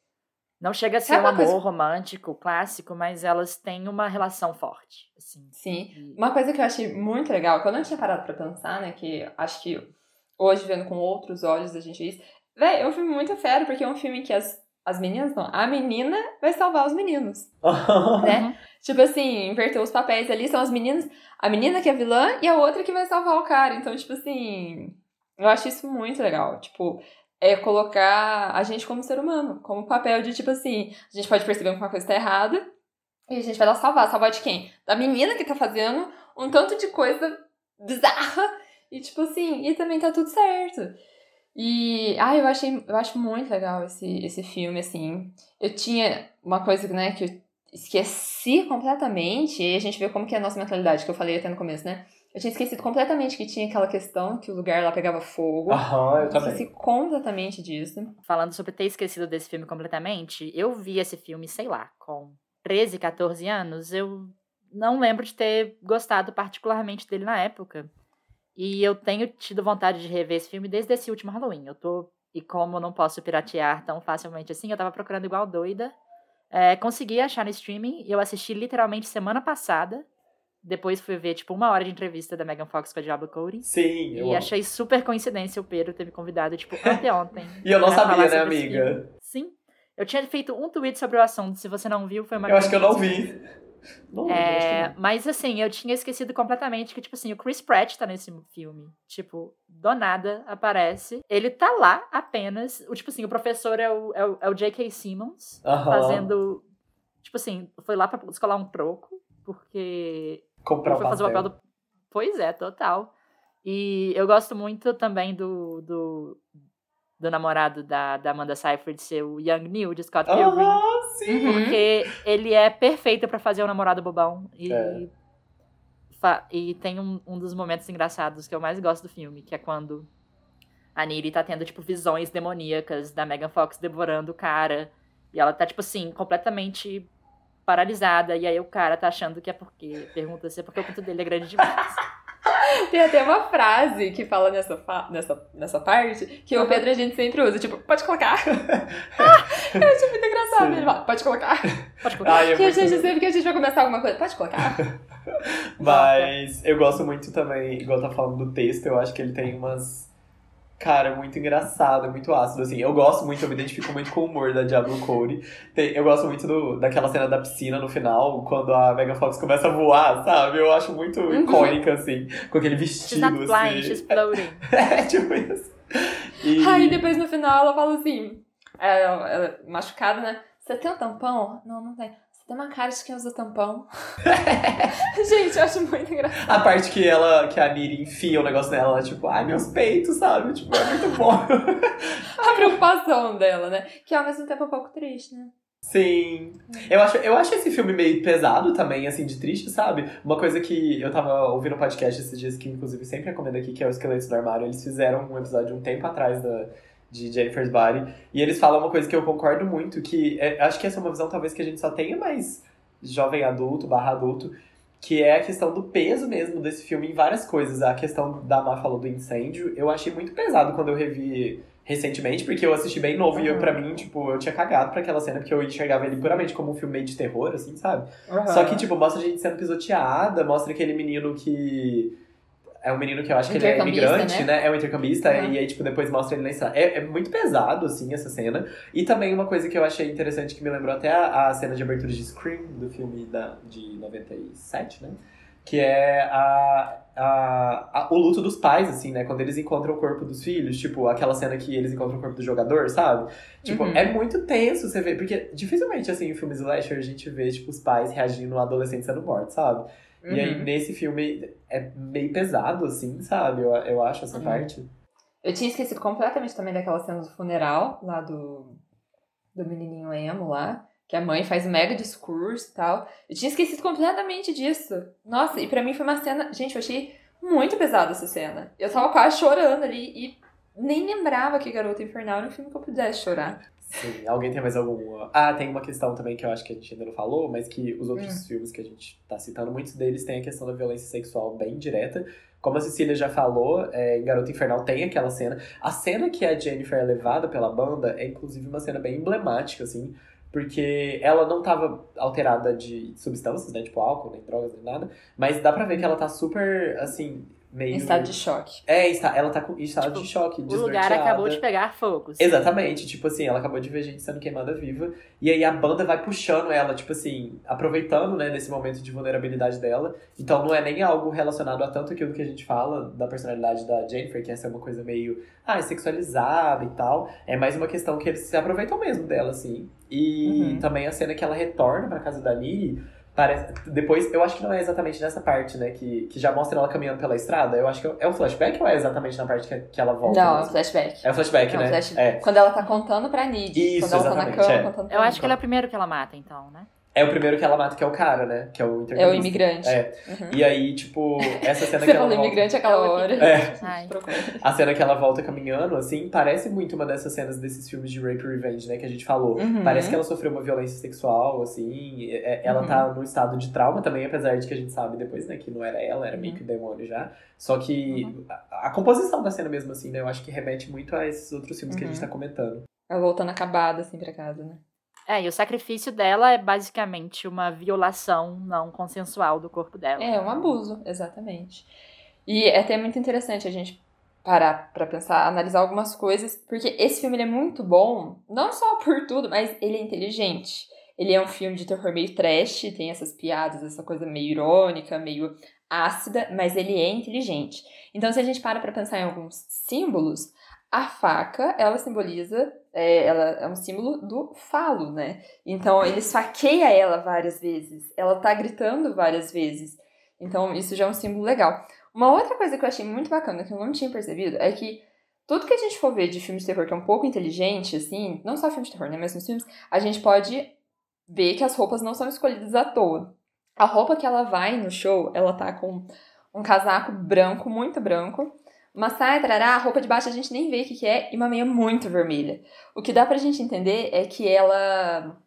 Não chega a ser Sabe um uma coisa- amor romântico, clássico, mas elas têm uma relação forte. Assim. Sim. E- Uma coisa que eu achei muito legal, que eu não tinha parado pra pensar, né? Que acho que hoje, vendo com outros olhos, a gente diz. Véi, é um filme muito fera, porque é um filme que as, as meninas não. A menina vai salvar os meninos. né? Uhum. Tipo assim, inverteu os papéis ali, são as meninas. A menina que é vilã e a outra que vai salvar o cara. Então, tipo assim. Eu acho isso muito legal. Tipo, é colocar a gente como ser humano, como papel de, tipo assim, a gente pode perceber que uma coisa tá errada e a gente vai lá salvar. Salvar de quem? Da menina que tá fazendo um tanto de coisa bizarra e, tipo assim, e também tá tudo certo. E, ah, eu achei, eu acho muito legal esse, esse filme, assim. Eu tinha uma coisa, né, que eu esqueci completamente, e a gente vê como que é a nossa mentalidade, que eu falei até no começo, né? Eu tinha esquecido completamente que tinha aquela questão que o lugar lá pegava fogo. Aham, eu também. Esqueci completamente disso. Falando sobre ter esquecido desse filme completamente, eu vi esse filme, sei lá, com 13, 14 anos. Eu não lembro de ter gostado particularmente dele na época. E eu tenho tido vontade de rever esse filme desde esse último Halloween. Eu tô. E como eu não posso piratear tão facilmente assim, eu tava procurando igual doida. É, consegui achar no streaming e eu assisti literalmente semana passada. Depois fui ver, tipo, uma hora de entrevista da Megan Fox com a Diablo Cody. Sim, eu E amo. achei super coincidência o Pedro ter me convidado, tipo, anteontem. E eu não sabia, né, amiga? Sim. Eu tinha feito um tweet sobre o assunto. Se você não viu, foi uma Eu acho que eu não vi. Não É, não. mas assim, eu tinha esquecido completamente que, tipo assim, o Chris Pratt tá nesse filme. Tipo, do nada aparece. Ele tá lá apenas. O, tipo assim, o professor é o, é o, é o J.K. Simmons Aham. fazendo. Tipo assim, foi lá pra descolar um troco, porque Comprar foi fazer o papel do. Pois é, total. E eu gosto muito também do. do, do namorado da, da Amanda Seyfried ser o Young Neil de Scott Pilgrim. Aham, sim. Uhum. Porque ele é perfeito pra fazer o namorado bobão. E, É. e tem um, um dos momentos engraçados que eu mais gosto do filme, que é quando a Niri tá tendo, tipo, visões demoníacas da Megan Fox devorando o cara. E ela tá, tipo assim, completamente paralisada. E aí o cara tá achando que é porque. Pergunta se é porque o pinto dele é grande demais. Tem até uma frase que fala nessa, nessa, nessa parte que o Pedro a gente sempre usa, tipo, pode colocar. eu achei muito engraçado. Sim. Ele fala, pode colocar. Pode colocar. Ai, é que a gente sempre que a gente vai começar alguma coisa, pode colocar. Mas eu gosto muito também, igual tá falando do texto, eu acho que ele tem umas. Cara, muito engraçado, muito ácido, assim. Eu gosto muito, eu me identifico muito com o humor da Diablo Cody. Tem- eu gosto muito do, daquela cena da piscina no final, quando a Megan Fox começa a voar, sabe? Eu acho muito Uhum. icônica, assim, com aquele She's vestido, not flying, assim. she's floating. É, tipo isso. E... Aí depois no final ela fala assim, ela, ela machucada, né? Você tem um tampão? Não, não tem. Tem uma cara de quem usa tampão. gente, eu acho muito engraçado. A parte que ela, que a Niri enfia o negócio nela, ela, tipo, ai, meus peitos, sabe? Tipo, é muito bom. A preocupação dela, né? Que ao mesmo tempo é um pouco triste, né? Sim. Eu acho, eu acho esse filme meio pesado também, assim, de triste, sabe? Uma coisa que eu tava ouvindo um podcast esses dias, que inclusive sempre recomendo aqui, que é o Esqueletos do Armário. Eles fizeram um episódio um tempo atrás da, de Jennifer's Body. E eles falam uma coisa que eu concordo muito, que é- acho que essa é uma visão talvez que a gente só tenha mais jovem adulto, barra adulto, que é a questão do peso mesmo desse filme em várias coisas. A questão da Má falou do incêndio, eu achei muito pesado quando eu revi recentemente, porque eu assisti bem novo e eu, Uhum. pra mim, tipo, eu tinha cagado pra aquela cena, porque eu enxergava ele puramente como um filme meio de terror, assim, sabe? Uhum. Só que, tipo, mostra a gente sendo pisoteada, mostra aquele menino que. É um menino que eu acho que ele é Intercambista, imigrante, né? né? É um intercambista, Uhum. e aí, tipo, depois mostra ele na estrada. É, é muito pesado, assim, essa cena. E também uma coisa que eu achei interessante, que me lembrou até a, a cena de abertura de Scream, do filme da, de 97, né? Que é a, a, a- o luto dos pais, assim, né? Quando eles encontram o corpo dos filhos, tipo, aquela cena que eles encontram o corpo do jogador, sabe? Tipo, Uhum. é muito tenso você ver, porque dificilmente, assim, em filmes slasher a gente vê, tipo, os pais reagindo a adolescente sendo morto, sabe? E aí, Uhum. nesse filme, é meio pesado, assim, sabe? Eu, eu acho essa Uhum. parte. Eu tinha esquecido completamente também daquela cena do funeral, lá do, do menininho emo lá, que a mãe faz um mega discurso e tal. Eu tinha esquecido completamente disso. Nossa, e pra mim foi uma cena. Gente, eu achei muito pesada essa cena. Eu tava quase chorando ali e nem lembrava que Garota Infernal era um filme que eu pudesse chorar. Sim, alguém tem mais alguma. Ah, tem uma questão também que eu acho que a gente ainda não falou, mas que os outros Hum. filmes que a gente tá citando, muitos deles têm a questão da violência sexual bem direta. Como a Cecília já falou, é, em Garota Infernal tem aquela cena. A cena que a Jennifer é levada pela banda é, inclusive, uma cena bem emblemática, assim. Porque ela não tava alterada de substâncias, né? Tipo álcool, nem drogas, nem nada. Mas dá pra ver que ela tá super, assim, meio. Em estado de choque. É, está, ela tá com em estado Tipo, de choque, O lugar acabou de pegar fogo. assim. Exatamente, tipo assim, ela acabou de ver gente sendo queimada viva. E aí a banda vai puxando ela, tipo assim, aproveitando, né, desse momento de vulnerabilidade dela. Então não é nem algo relacionado a tanto aquilo que a gente fala da personalidade da Jennifer, que essa é uma coisa meio, ah, sexualizada e tal. É mais uma questão que eles se aproveitam mesmo dela, assim. E Uhum. também a cena que ela retorna pra casa da Niri. Parece, depois, eu acho que não é exatamente nessa parte, né? Que, que já mostra ela caminhando pela estrada. Eu acho que é, é o flashback ou é exatamente na parte que, que ela volta? Não, é um mesmo? flashback. É o flashback, Não, né? flash- É. Quando ela tá contando pra Nid. Isso, quando ela tá na cama é. contando pra Eu acho que ele é o primeiro que ela mata, então, né? É o primeiro que ela mata, que é o cara, né? Que é o É o imigrante. É. Uhum. E aí, tipo, essa cena Você que ela falou volta... imigrante aquela hora. É, Ai. A cena que ela volta caminhando, assim, parece muito uma dessas cenas desses filmes de rape revenge, né? Que a gente falou. Uhum. Parece que ela sofreu uma violência sexual, assim. é- Ela Uhum. tá num estado de trauma também, apesar de que a gente sabe depois, né? Que não era ela, era meio Uhum. que o demônio já. Só que a, a composição da cena mesmo, assim, né? Eu acho que remete muito a esses outros filmes que a gente Uhum. tá comentando. Ela voltando acabada, assim, pra casa, né? É, e o sacrifício dela é basicamente uma violação não consensual do corpo dela. É, um abuso, exatamente. E é até muito interessante a gente parar pra pensar, analisar algumas coisas, porque esse filme é muito bom, não só por tudo, mas ele é inteligente. Ele é um filme de terror meio trash, tem essas piadas, essa coisa meio irônica, meio ácida, mas ele é inteligente. Então, se a gente para pra pensar em alguns símbolos, a faca, ela simboliza, é, ela é um símbolo do falo, né? Então, ele esfaqueia ela várias vezes. Ela tá gritando várias vezes. Então, isso já é um símbolo legal. Uma outra coisa que eu achei muito bacana, que eu não tinha percebido, é que tudo que a gente for ver de filme de terror que é um pouco inteligente, assim, não só filme de terror, né? Mas nos filmes, a gente pode ver que as roupas não são escolhidas à toa. A roupa que ela vai no show, ela tá com um casaco branco, muito branco, uma saia, tarará, a roupa de baixo a gente nem vê o que, que é, e uma meia muito vermelha. O que dá pra gente entender é que ela.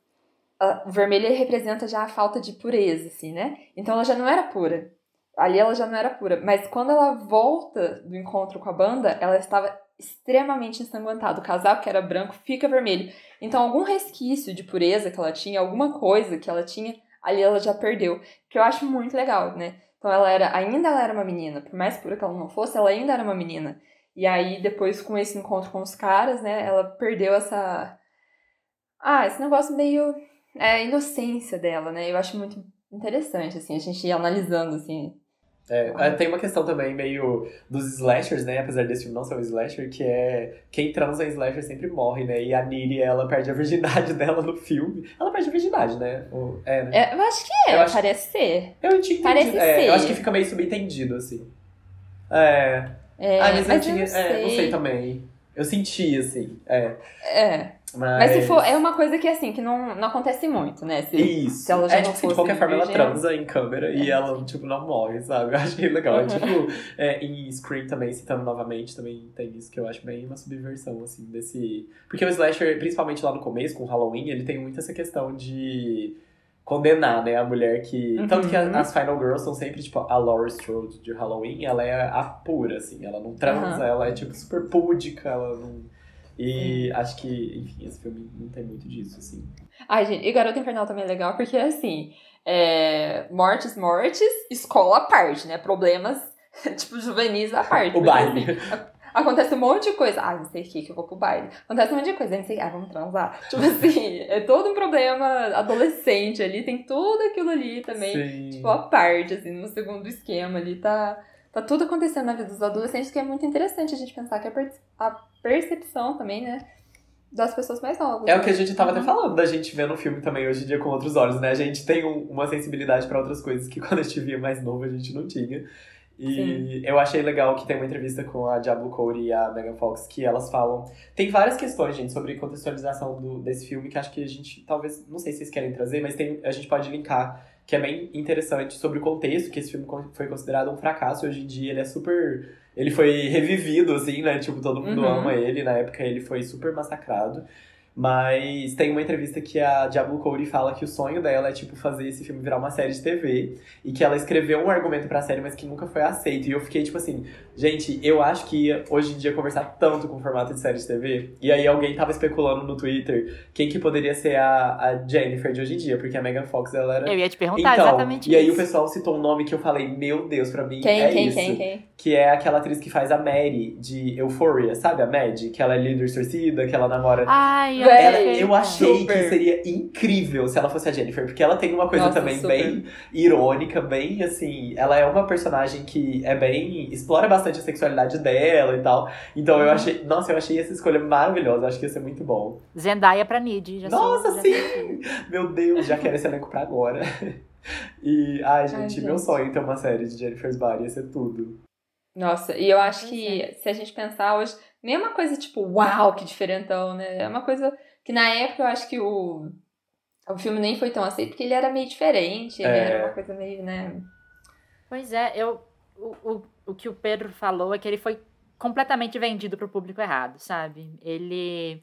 a- O vermelho representa já a falta de pureza, assim, né? Então ela já não era pura. Ali ela já não era pura. Mas quando ela volta do encontro com a banda, ela estava extremamente ensanguentada. O casaco, que era branco, fica vermelho. Então algum resquício de pureza que ela tinha, alguma coisa que ela tinha, ali ela já perdeu. Que eu acho muito legal, né? Então ela era, ainda ela era uma menina, por mais pura que ela não fosse, ela ainda era uma menina. E aí depois com esse encontro com os caras, né, ela perdeu essa ah, esse negócio meio é, inocência dela, né? Eu acho muito interessante assim, a gente ir analisando assim. É, é, tem uma questão também meio dos slashers, né? Apesar desse filme não ser um slasher, que é quem transa em slasher sempre morre, né? E a Niri, ela perde a virgindade dela no filme. Ela perde a virgindade, né? Ou- é, né? É, eu acho que é, Eu acho- parece ser. Eu tinha entendido. parece é, ser. Eu acho que fica meio subentendido, assim. É. É, ah, mas, eu mas tinha. eu não sei. É, não sei também. Eu senti, assim. É. É. Mas, Mas se for, é uma coisa que assim, que não, não acontece muito, né? Se, Isso. se ela já é, tipo, assim, de qualquer forma ela virgem, transa em câmera e ela, tipo, não morre, sabe? Eu achei legal. É, Uhum. tipo, é, em Scream também, citando novamente, também tem isso que eu acho bem uma subversão, assim, desse... Porque o slasher, principalmente lá no começo, com o Halloween, ele tem muito essa questão de condenar, né, a mulher que... Uhum. Tanto que a- as Final Girls são sempre, tipo, a Laurie Strode de Halloween, ela é a pura, assim, ela não transa, Uhum. ela é, tipo, super púdica, ela não... E acho que, enfim, esse filme não tem muito disso, assim. Ai, gente, e Garota Infernal também é legal, porque assim, é, mortes, mortes, escola à parte, né? Problemas, tipo, juvenis à parte. O porque, baile. assim, acontece um monte de coisa. Ah, não sei o que, que eu vou pro baile. Acontece um monte de coisa. Não sei, ah, vamos transar. Tipo assim, é todo um problema adolescente ali. Tem tudo aquilo ali também. Sim. Tipo, à parte, assim, no segundo esquema ali. Tá, tá tudo acontecendo na vida dos adolescentes, que é muito interessante a gente pensar que a, a percepção também, né? Das pessoas mais novas. É o que a gente tava até Uhum. falando da gente vendo o filme também hoje em dia com outros olhos, né? A gente tem um- uma sensibilidade pra outras coisas que quando a gente via mais novo a gente não tinha. E Sim. eu achei legal que tem uma entrevista com a Diablo Cody e a Megan Fox que elas falam. Tem várias questões, gente, sobre contextualização do, desse filme que acho que a gente talvez. Não sei se vocês querem trazer, mas tem, a gente pode linkar, que é bem interessante sobre o contexto, que esse filme foi considerado um fracasso. Hoje em dia ele é super. Ele foi revivido, assim, né? Tipo, todo mundo Uhum. ama ele. Na época ele foi super massacrado. Mas tem uma entrevista que a Diablo Cody fala que o sonho dela é, tipo, fazer esse filme virar uma série de TV. E que ela escreveu um argumento pra série, mas que nunca foi aceito. E eu fiquei, tipo assim, gente, eu acho que ia, hoje em dia, conversar tanto com o formato de série de TV. E aí alguém tava especulando no Twitter quem que poderia ser a, a Jennifer de hoje em dia. Porque a Megan Fox, ela era... Eu ia te perguntar Então, exatamente e aí isso. o pessoal citou um nome que eu falei, meu Deus, pra mim Quem, é quem, isso. quem, quem? Que é aquela atriz que faz a Mary de Euphoria, sabe? A Mad, que ela é líder torcida, que ela namora Ai, Ela, perfeita. eu achei Super. que seria incrível se ela fosse a Jennifer, porque ela tem uma coisa Nossa, também super. bem irônica, bem assim. Ela é uma personagem que é bem. explora bastante a sexualidade dela e tal. Então Uhum. eu achei. Nossa, eu achei essa escolha maravilhosa. Acho que ia ser muito bom. Zendaya pra Nid. Já Nossa, sou, já sim! sou- Meu Deus, já quero esse elenco pra agora. E, ai, gente, meu gente. sonho é ter uma série de Jennifer's Body ia ser tudo. Nossa, e eu acho que se a gente pensar hoje, nem é uma coisa tipo, uau, que diferentão, né? É uma coisa que na época eu acho que o, o filme nem foi tão aceito, porque ele era meio diferente, ele É. era uma coisa meio, né? Pois é, eu, o, o, o que o Pedro falou é que ele foi completamente vendido pro público errado, sabe? Ele,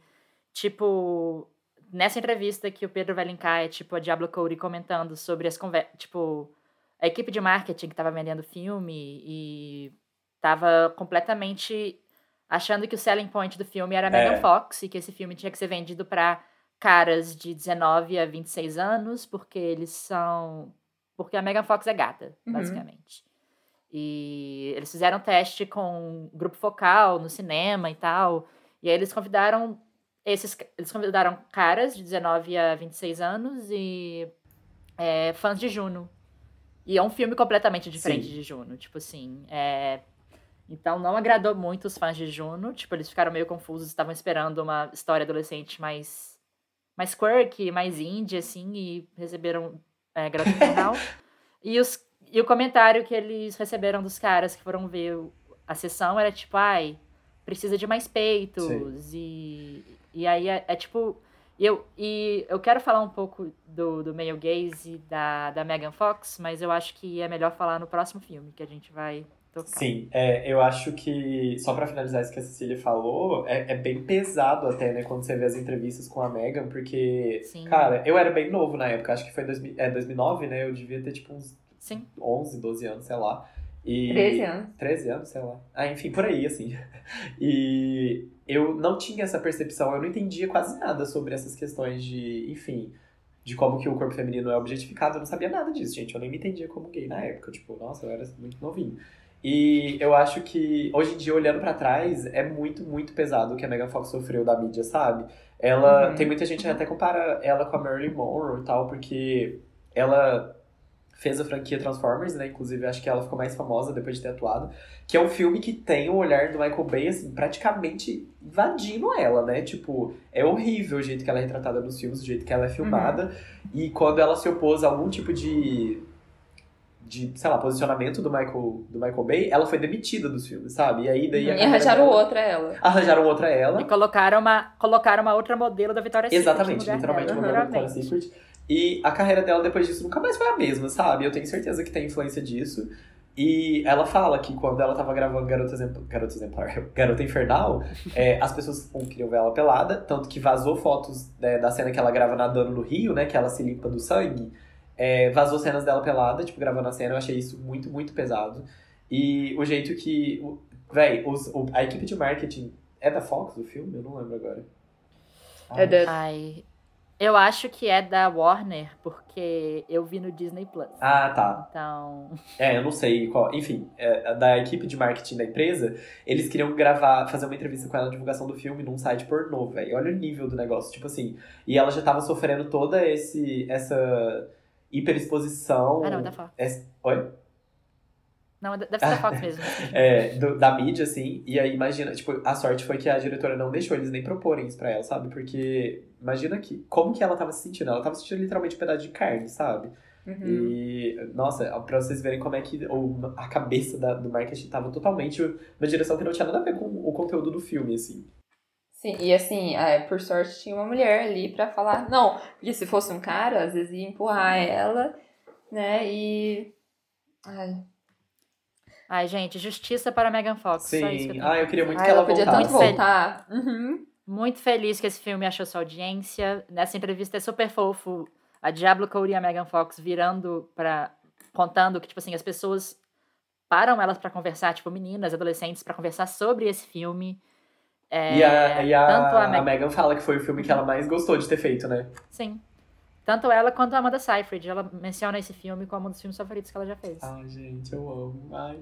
tipo, nessa entrevista que o Pedro vai linkar, é tipo a Diablo Cody comentando sobre as conversas, tipo, a equipe de marketing que tava vendendo o filme e tava completamente achando que o selling point do filme era a É. Megan Fox e que esse filme tinha que ser vendido pra caras de 19 a 26 anos, porque eles são porque a Megan Fox é gata, Uhum. basicamente. E eles fizeram um teste com um grupo focal no cinema e tal. E aí eles convidaram esses eles convidaram caras de 19 a 26 anos e é, fãs de Juno. E é um filme completamente diferente Sim. de Juno, tipo assim, é, então não agradou muito os fãs de Juno, tipo, eles ficaram meio confusos, estavam esperando uma história adolescente mais mais quirky, mais indie assim, e receberam é, Infernal. e os e o comentário que eles receberam dos caras que foram ver a sessão era tipo, ai, precisa de mais peitos. E, e aí é, é tipo. Eu, e eu quero falar um pouco do, do male gaze e da, da Megan Fox, mas eu acho que é melhor falar no próximo filme que a gente vai tocar. Sim, é, eu acho que, só pra finalizar isso que a Cecília falou, é, é bem pesado até, né, quando você vê as entrevistas com a Megan, porque, Sim. cara, eu era bem novo na época, acho que foi 2000, é, 2009, né, eu devia ter, tipo, uns Sim. 11, 12 anos, sei lá. E... 13 anos. 13 anos, sei lá. Ah, enfim, por aí, assim. E eu não tinha essa percepção, eu não entendia quase nada sobre essas questões de, enfim, de como que o corpo feminino é objetificado. Eu não sabia nada disso, gente. Eu nem me entendia como gay na época. Tipo, nossa, eu era muito novinho. E eu acho que, hoje em dia, olhando pra trás, é muito, muito pesado o que a Megan Fox sofreu da mídia, sabe? Ela. Uhum. Tem muita gente que até compara ela com a Marilyn Monroe e tal, porque ela fez a franquia Transformers, né? Inclusive, acho que ela ficou mais famosa depois de ter atuado. Que é um filme que tem o olhar do Michael Bay, assim, praticamente invadindo ela, né? Tipo, é horrível o jeito que ela é retratada nos filmes, o jeito que ela é filmada. E quando ela se opôs a algum tipo de. De, sei lá, posicionamento do Michael, do Michael Bay, ela foi demitida dos filmes, sabe? E aí daí a E arranjaram dela- outra ela. Arranjaram outra ela. E colocaram uma, colocaram uma outra modelo da Victoria's Secret. Exatamente, no lugar literalmente dela, modelo da literalmente. Secret. E a carreira dela depois disso nunca mais foi a mesma, sabe? Eu tenho certeza que tem influência disso. E ela fala que quando ela tava gravando Garota Garota, Exemplar, Garota Infernal, é, as pessoas um, queriam ver ela pelada, tanto que vazou fotos né, da cena que ela grava nadando no rio, né? Que ela se limpa do sangue. É, vazou cenas dela pelada, tipo, gravando a cena. Eu achei isso muito, muito pesado. E o jeito que. o- Véi, os- o- a equipe de marketing É da Fox o filme? Eu não lembro agora. É da- Ai, eu acho que é da Warner, porque eu vi no Disney Plus. Ah, tá. Então, É, eu não sei qual. Enfim, é, da equipe de marketing da empresa, eles queriam gravar, fazer uma entrevista com ela na divulgação do filme num site pornô, velho. Olha o nível do negócio, tipo assim. E ela já tava sofrendo toda esse, essa hiperexposição. ah não, é da Fox. Esse- Oi? Não, deve ser da Fox mesmo. É, do- da mídia, assim. E aí, imagina, tipo, a sorte foi que a diretora não deixou eles nem proporem isso pra ela, sabe? Porque, imagina que, como que ela tava se sentindo? Ela tava sentindo literalmente um pedaço de carne, sabe? Uhum. E, nossa, pra vocês verem como é que o, a cabeça da- do marketing tava totalmente numa direção que não tinha nada a ver com o conteúdo do filme, assim. Sim, e assim, é, por sorte tinha uma mulher ali pra falar. Não, porque se fosse um cara, às vezes ia empurrar ela, né? E. Ai, Ai, gente, justiça para Megan Fox. Só isso que eu Sim. tenho. Ah, eu queria muito ai, que ela, podia voltasse. tanto voltar. Uhum. Muito feliz que esse filme achou sua audiência. Nessa entrevista é super fofo. A Diablo Cody e a Megan Fox virando pra. contando que, tipo assim, as pessoas param elas pra conversar, tipo, meninas, adolescentes, pra conversar sobre esse filme. É, E a, e a, tanto a, a Meg- Megan fala que foi o filme que ela mais gostou de ter feito, né? Sim. Tanto ela quanto a Amanda Seyfried. Ela menciona esse filme como um dos filmes favoritos que ela já fez. Ai, gente, eu amo. Ai.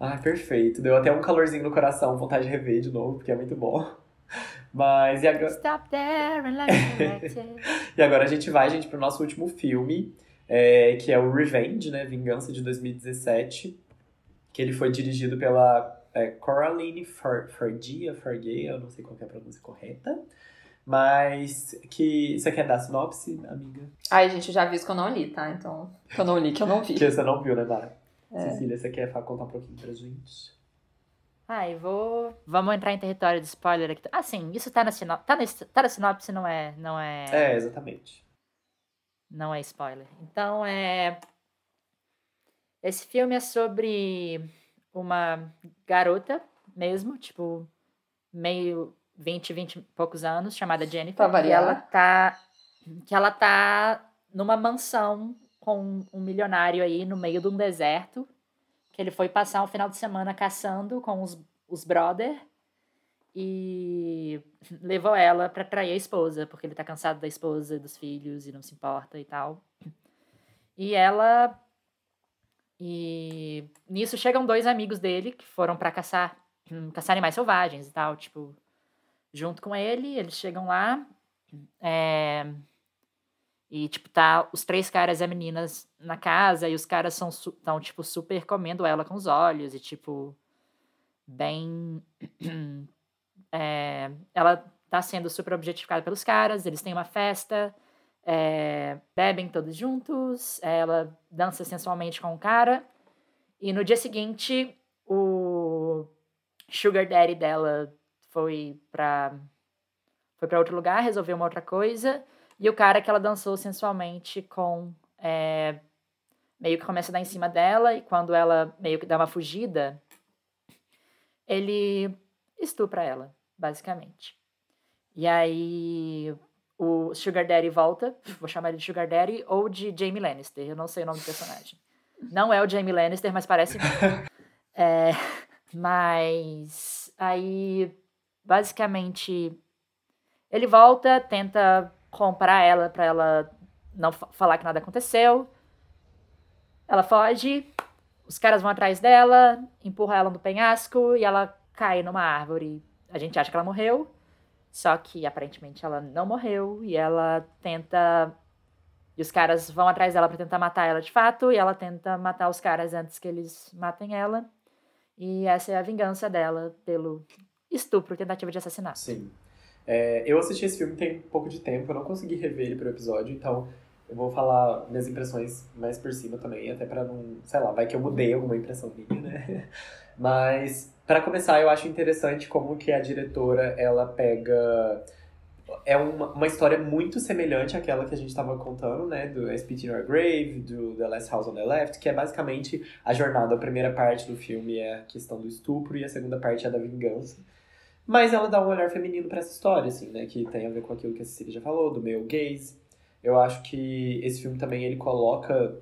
Ai, perfeito. Deu até um calorzinho no coração, vontade de rever de novo, porque é muito bom. Mas e agora, Stop there and let me e agora a gente vai, gente, pro nosso último filme, é, que é o Revenge, né? Vingança de 2017. Que ele foi dirigido pela é, Coraline Fergia, Fergia, eu não sei qual que é a pronúncia correta. Mas que. Você quer dar sinopse, amiga? Ai, gente, eu já aviso que eu não li, tá? Então, que eu não li, que eu não vi. Que você não viu, né, Mara? É. Cecília, você quer contar um pouquinho pra gente? Ai, vou. Vamos entrar em território de spoiler aqui. Ah, sim, isso tá na sinopse. Tá, nesse- tá na sinopse, não é. Não é. É, exatamente. Não é spoiler. Então é. Esse filme é sobre uma garota mesmo, tipo, meio 20, 20 e poucos anos, chamada Jennifer. Pra variar. ela tá. Que ela tá numa mansão com um milionário aí no meio de um deserto. Que ele foi passar um final de semana caçando com os, os brother. E levou ela pra trair a esposa, porque ele tá cansado da esposa, dos filhos e não se importa e tal. E ela. E nisso chegam dois amigos dele que foram pra caçar, hum, caçar animais selvagens e tal, tipo, junto com ele, eles chegam lá. é, e, tipo, tá os três caras e a meninas na casa, e os caras são, tão, tipo, super comendo ela com os olhos, e, tipo, bem. é, ela tá sendo super objetificada pelos caras, eles têm uma festa, é, bebem todos juntos, ela dança sensualmente com o cara, e no dia seguinte, o Sugar Daddy dela foi pra, foi pra outro lugar, resolveu uma outra coisa, e o cara que ela dançou sensualmente com. é, meio que começa a dar em cima dela, e quando ela meio que dá uma fugida, ele estupra ela, basicamente. E aí o Sugar Daddy volta, vou chamar ele de Sugar Daddy, ou de Jamie Lannister, eu não sei o nome do personagem. Não é o Jamie Lannister, mas parece. É, mas aí, basicamente, ele volta, tenta comprar ela pra ela não fa- falar que nada aconteceu. Ela foge, os caras vão atrás dela, empurram ela no penhasco e ela cai numa árvore. A gente acha que ela morreu, só que aparentemente ela não morreu e ela tenta. E os caras vão atrás dela pra tentar matar ela de fato, e ela tenta matar os caras antes que eles matem ela. E essa é a vingança dela pelo estupro, tentativa de assassinato. Sim. É, eu assisti esse filme tem pouco de tempo, eu não consegui rever ele pro episódio, então eu vou falar minhas impressões mais por cima também, até pra não, sei lá, vai que eu mudei alguma impressão minha, né? Mas, pra começar, eu acho interessante como que a diretora, ela pega... É uma, uma história muito semelhante àquela que a gente tava contando, né? Do Spit in Grave, do The Last House on the Left, que é basicamente a jornada. A primeira parte do filme é a questão do estupro e a segunda parte é da vingança. Mas ela dá um olhar feminino pra essa história, assim, né? Que tem a ver com aquilo que a Cecília já falou, do male gaze. Eu acho que esse filme também, ele coloca...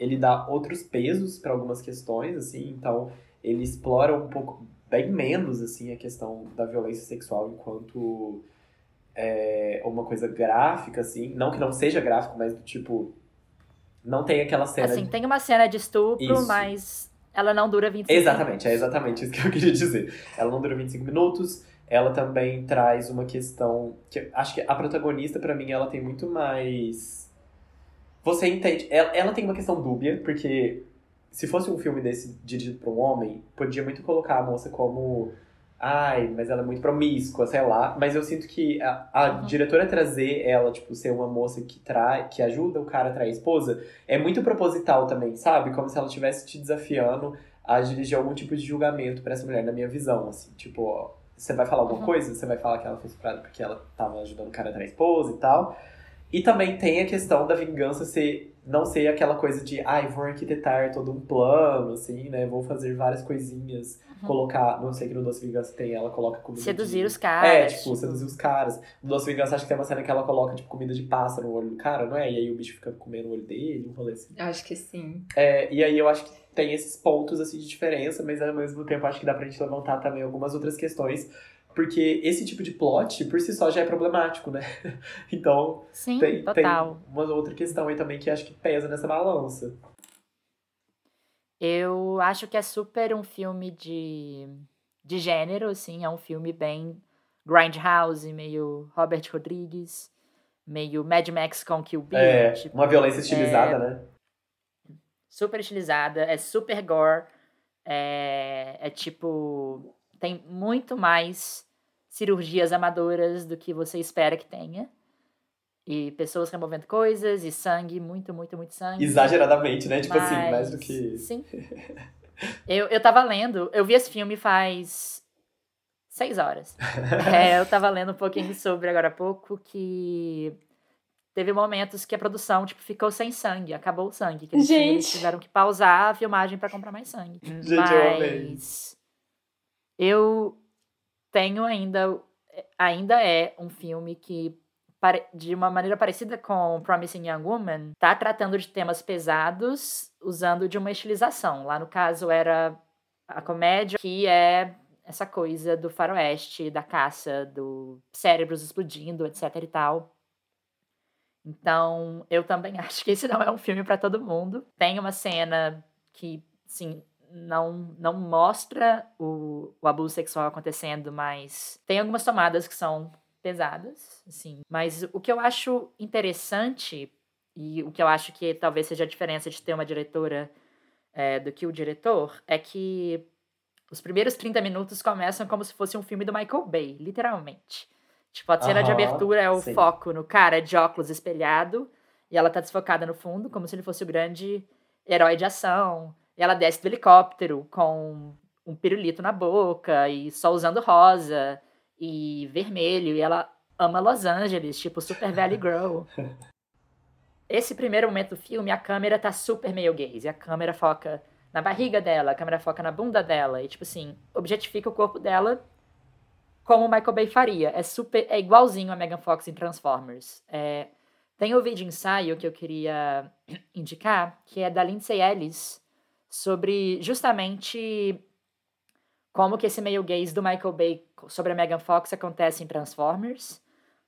Ele dá outros pesos pra algumas questões, assim. Então, ele explora um pouco bem menos, assim, a questão da violência sexual enquanto é, uma coisa gráfica, assim. Não que não seja gráfico, mas do tipo. Não tem aquela cena. Assim, de... tem uma cena de estupro, isso. mas ela não dura 25 Exatamente, minutos. é exatamente isso que eu queria dizer. Ela não dura 25 minutos. Ela também traz uma questão que acho que a protagonista para mim ela tem muito mais você entende, ela, ela tem uma questão dúbia, porque se fosse um filme desse dirigido por um homem, podia muito colocar a moça como ai, mas ela é muito promíscua, sei lá. Mas eu sinto que a, a uhum. diretora trazer ela, tipo, ser uma moça que trai, que ajuda o cara a trair a esposa, é muito proposital também, sabe? Como se ela estivesse te desafiando a dirigir algum tipo de julgamento para essa mulher, na minha visão, assim. Tipo, ó, você vai falar alguma uhum. coisa, você vai falar que ela foi estuprada porque ela tava ajudando o cara a trair a esposa e tal. E também tem a questão da vingança ser não ser aquela coisa de, ai, ah, vou arquitetar todo um plano, assim, né? Vou fazer várias coisinhas Uhum. colocar. Não sei que no Doce Vingança tem, ela coloca comida. Seduzir de... os caras. É, tipo, tipo, seduzir os caras. No Doce Vingança acho que tem uma cena que ela coloca, tipo, comida de pássaro no olho do cara, não é? E aí o bicho fica comendo o olho dele, um rolê assim. Acho que sim. É, e aí eu acho que tem esses pontos, assim, de diferença, mas ao mesmo tempo acho que dá pra gente levantar também algumas outras questões. Porque esse tipo de plot, por si só, já é problemático, né? então, Sim, tem, tem uma outra questão aí também que acho que pesa nessa balança. Eu acho que é super um filme de de gênero, assim, é um filme bem Grindhouse, meio Robert Rodrigues, meio Mad Max com Kill Bill. É, tipo, uma violência estilizada, é, né? Super estilizada, é super gore, é, é tipo, tem muito mais cirurgias amadoras do que você espera que tenha. E pessoas removendo coisas, e sangue, muito, muito, muito sangue. Exageradamente, né? Tipo Mas, assim, mais do que. Sim. Eu, eu tava lendo, eu vi esse filme faz seis horas. é, eu tava lendo um pouquinho sobre agora há pouco que teve momentos que a produção tipo ficou sem sangue, acabou o sangue, que eles, eles tiveram que pausar a filmagem para comprar mais sangue. Gente, Mas eu, tenho ainda ainda é um filme que de uma maneira parecida com Promising Young Woman, tá tratando de temas pesados usando de uma estilização. Lá no caso era a comédia, que é essa coisa do faroeste, da caça, do cérebros explodindo, etc e tal. Então, eu também acho que esse não é um filme para todo mundo. Tem uma cena que, sim, não, não mostra o, o abuso sexual acontecendo, mas tem algumas tomadas que são pesadas, assim. Mas o que eu acho interessante e o que eu acho que talvez seja a diferença de ter uma diretora é, do que o diretor é que os primeiros 30 minutos começam como se fosse um filme do Michael Bay, literalmente. Tipo, a cena uhum, de abertura é o sim. foco no cara de óculos espelhado e ela tá desfocada no fundo, como se ele fosse o grande herói de ação. E ela desce do helicóptero com um pirulito na boca e só usando rosa e vermelho, e ela ama Los Angeles, tipo Super Valley Girl. Esse primeiro momento do filme, a câmera tá super meio gaze, a câmera foca na barriga dela, a câmera foca na bunda dela, e tipo assim, objetifica o corpo dela como o Michael Bay faria. É super, é igualzinho a Megan Fox em Transformers. É, tem um vídeo ensaio que eu queria indicar, que é da Lindsay Ellis, sobre justamente como que esse meio gaze do Michael Bay sobre a Megan Fox acontece em Transformers,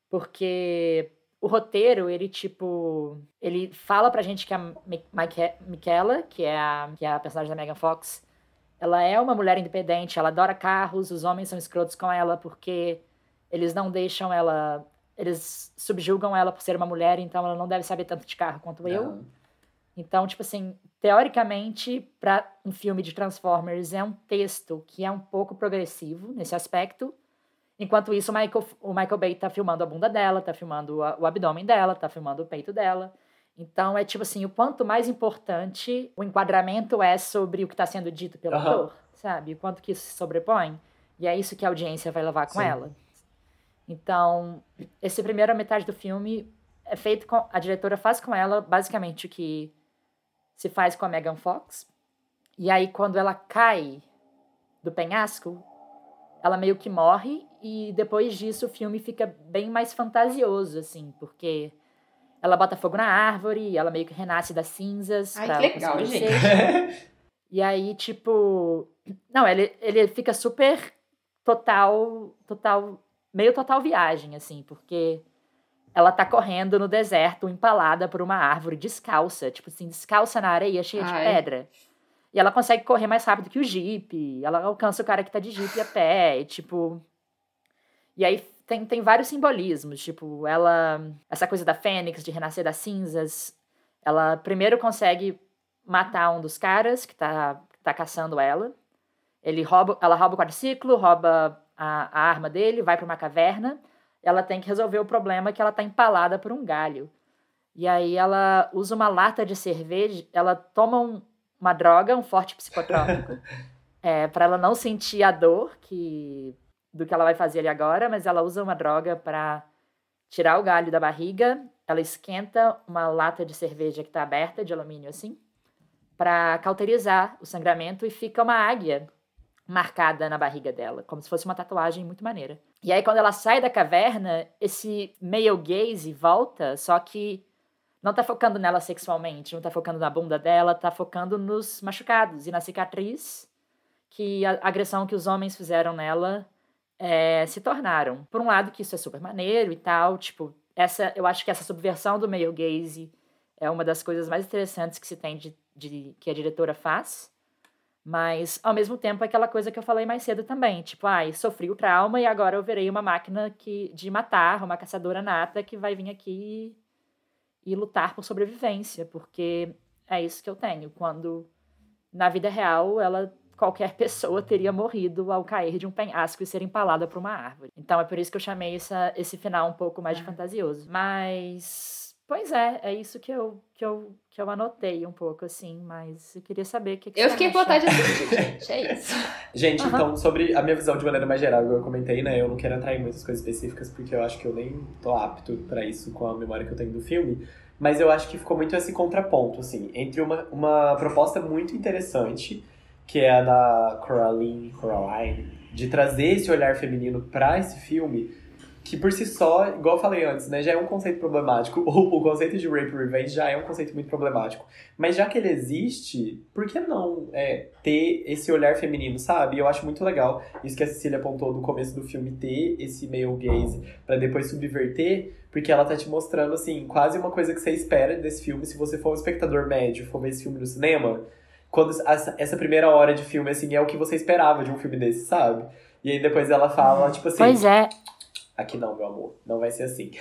porque o roteiro, ele, tipo, ele fala pra gente que a Michaela, que é a, que é a personagem da Megan Fox, ela é uma mulher independente, ela adora carros, os homens são escrotos com ela porque eles não deixam ela, eles subjugam ela por ser uma mulher, então ela não deve saber tanto de carro quanto não. eu. Então, tipo assim, teoricamente, para um filme de Transformers, é um texto que é um pouco progressivo nesse aspecto. Enquanto isso, o Michael, o Michael Bay tá filmando a bunda dela, tá filmando a, o abdômen dela, tá filmando o peito dela. Então, é tipo assim, o quanto mais importante o enquadramento é sobre o que está sendo dito pelo uhum. ator, sabe? O quanto que isso se sobrepõe. E é isso que a audiência vai levar com Sim. ela. Então, essa primeira metade do filme é feito com... A diretora faz com ela basicamente o que se faz com a Megan Fox. E aí, quando ela cai do penhasco, ela meio que morre. E depois disso, o filme fica bem mais fantasioso, assim, porque ela bota fogo na árvore, ela meio que renasce das cinzas. Ai, que legal, gente. e aí, tipo, Não, ele, ele fica super total. Total. Meio total viagem, assim, porque ela tá correndo no deserto, empalada por uma árvore, descalça, tipo assim, descalça na areia, cheia Ai. de pedra. E ela consegue correr mais rápido que o Jeep, ela alcança o cara que tá de Jeep a pé, e, tipo. E aí tem, tem vários simbolismos, tipo, ela. Essa coisa da Fênix, de renascer das cinzas. Ela primeiro consegue matar um dos caras que tá, tá caçando ela. Ele rouba, ela rouba o quadriciclo, rouba a, a arma dele, vai para uma caverna ela tem que resolver o problema que ela está empalada por um galho. E aí ela usa uma lata de cerveja, ela toma um, uma droga, um forte psicotrópico, é, para ela não sentir a dor que do que ela vai fazer ali agora, mas ela usa uma droga para tirar o galho da barriga. Ela esquenta uma lata de cerveja que está aberta, de alumínio assim, para cauterizar o sangramento e fica uma águia marcada na barriga dela, como se fosse uma tatuagem muito maneira. E aí, quando ela sai da caverna, esse male gaze volta, só que não tá focando nela sexualmente, não tá focando na bunda dela, tá focando nos machucados e na cicatriz que a agressão que os homens fizeram nela é, se tornaram. Por um lado, que isso é super maneiro e tal, tipo, essa, eu acho que essa subversão do male gaze é uma das coisas mais interessantes que se tem de, de que a diretora faz. Mas, ao mesmo tempo, é aquela coisa que eu falei mais cedo também. Tipo, ai, ah, sofri o trauma e agora eu verei uma máquina que, de matar, uma caçadora nata que vai vir aqui e, e lutar por sobrevivência. Porque é isso que eu tenho. Quando, na vida real, ela qualquer pessoa teria morrido ao cair de um penhasco e ser empalada por uma árvore. Então é por isso que eu chamei essa, esse final um pouco mais de é. fantasioso. Mas Pois é, é isso que eu, que eu, que eu anotei um pouco, assim, mas eu queria saber o que, que Eu fiquei com vontade de assistir, gente, é isso. Gente, uhum. então, sobre a minha visão de maneira mais geral, eu comentei, né, eu não quero entrar em muitas coisas específicas, porque eu acho que eu nem tô apto para isso com a memória que eu tenho do filme, mas eu acho que ficou muito esse contraponto, assim, entre uma, uma proposta muito interessante, que é a da Coraline, Coraline, de trazer esse olhar feminino para esse filme, que por si só, igual eu falei antes, né, já é um conceito problemático. O, o conceito de rape revenge já é um conceito muito problemático. Mas já que ele existe, por que não é, ter esse olhar feminino, sabe? Eu acho muito legal isso que a Cecília apontou no começo do filme, ter esse male gaze para depois subverter, porque ela tá te mostrando, assim, quase uma coisa que você espera desse filme se você for um espectador médio, for ver esse filme no cinema. Quando essa primeira hora de filme, assim, é o que você esperava de um filme desse, sabe? E aí depois ela fala, tipo assim. Pois é. Aqui não, meu amor. Não vai ser assim.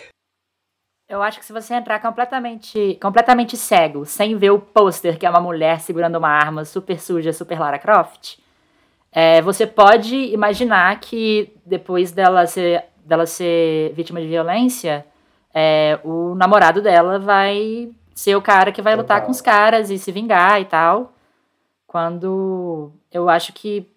Eu acho que se você entrar completamente, completamente cego, sem ver o pôster, que é uma mulher segurando uma arma super suja, super Lara Croft, é, você pode imaginar que depois dela ser, dela ser vítima de violência, é, o namorado dela vai ser o cara que vai lutar com os caras e se vingar e tal. Quando eu acho que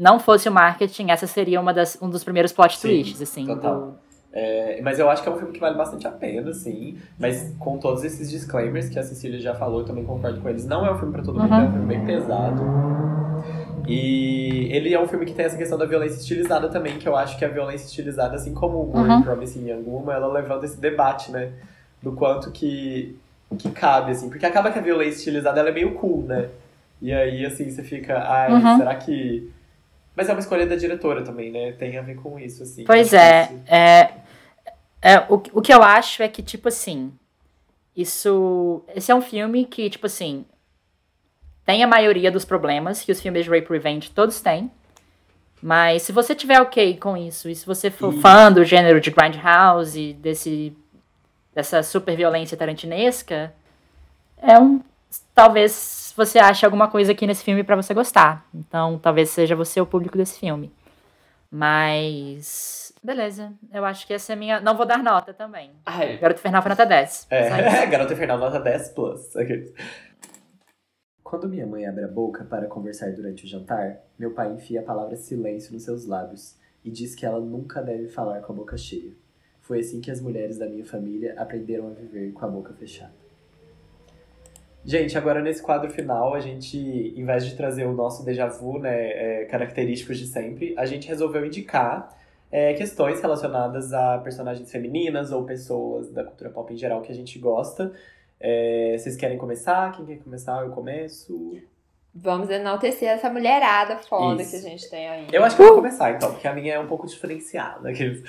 não fosse o marketing, essa seria uma das, um dos primeiros plot Sim, twists, assim. Do... É, mas eu acho que é um filme que vale bastante a pena, sim. Mas com todos esses disclaimers que a Cecília já falou, eu também concordo com eles. Não é um filme para todo mundo, uhum. é um filme bem pesado. E ele é um filme que tem essa questão da violência estilizada também, que eu acho que a violência estilizada, assim como o uhum. Promising Young Woman, ela levanta esse debate, né? Do quanto que, que cabe, assim. Porque acaba que a violência estilizada ela é meio cool, né? E aí, assim, você fica, ai, uhum. será que mas é uma escolha da diretora também, né? Tem a ver com isso, assim. Pois é. é, é o, o que eu acho é que, tipo assim, isso. Esse é um filme que, tipo assim, tem a maioria dos problemas que os filmes de Rape Revenge todos têm. Mas se você tiver ok com isso, e se você for e... fã do gênero de Grindhouse, desse, dessa super violência tarantinesca, é um. Talvez você acha alguma coisa aqui nesse filme para você gostar. Então, talvez seja você o público desse filme. Mas. Beleza, eu acho que essa é minha. Não vou dar nota também. Ai. Garota Infernal foi nota 10. É, Garota Infernal nota 10 plus. Okay. Quando minha mãe abre a boca para conversar durante o jantar, meu pai enfia a palavra silêncio nos seus lábios e diz que ela nunca deve falar com a boca cheia. Foi assim que as mulheres da minha família aprenderam a viver com a boca fechada. Gente, agora nesse quadro final, a gente, em vez de trazer o nosso déjà vu, né, é, característicos de sempre, a gente resolveu indicar é, questões relacionadas a personagens femininas ou pessoas da cultura pop em geral que a gente gosta. É, vocês querem começar? Quem quer começar? Eu começo. Vamos enaltecer essa mulherada foda Isso. que a gente tem aí. Eu acho que eu vou começar então, porque a minha é um pouco diferenciada. aqueles.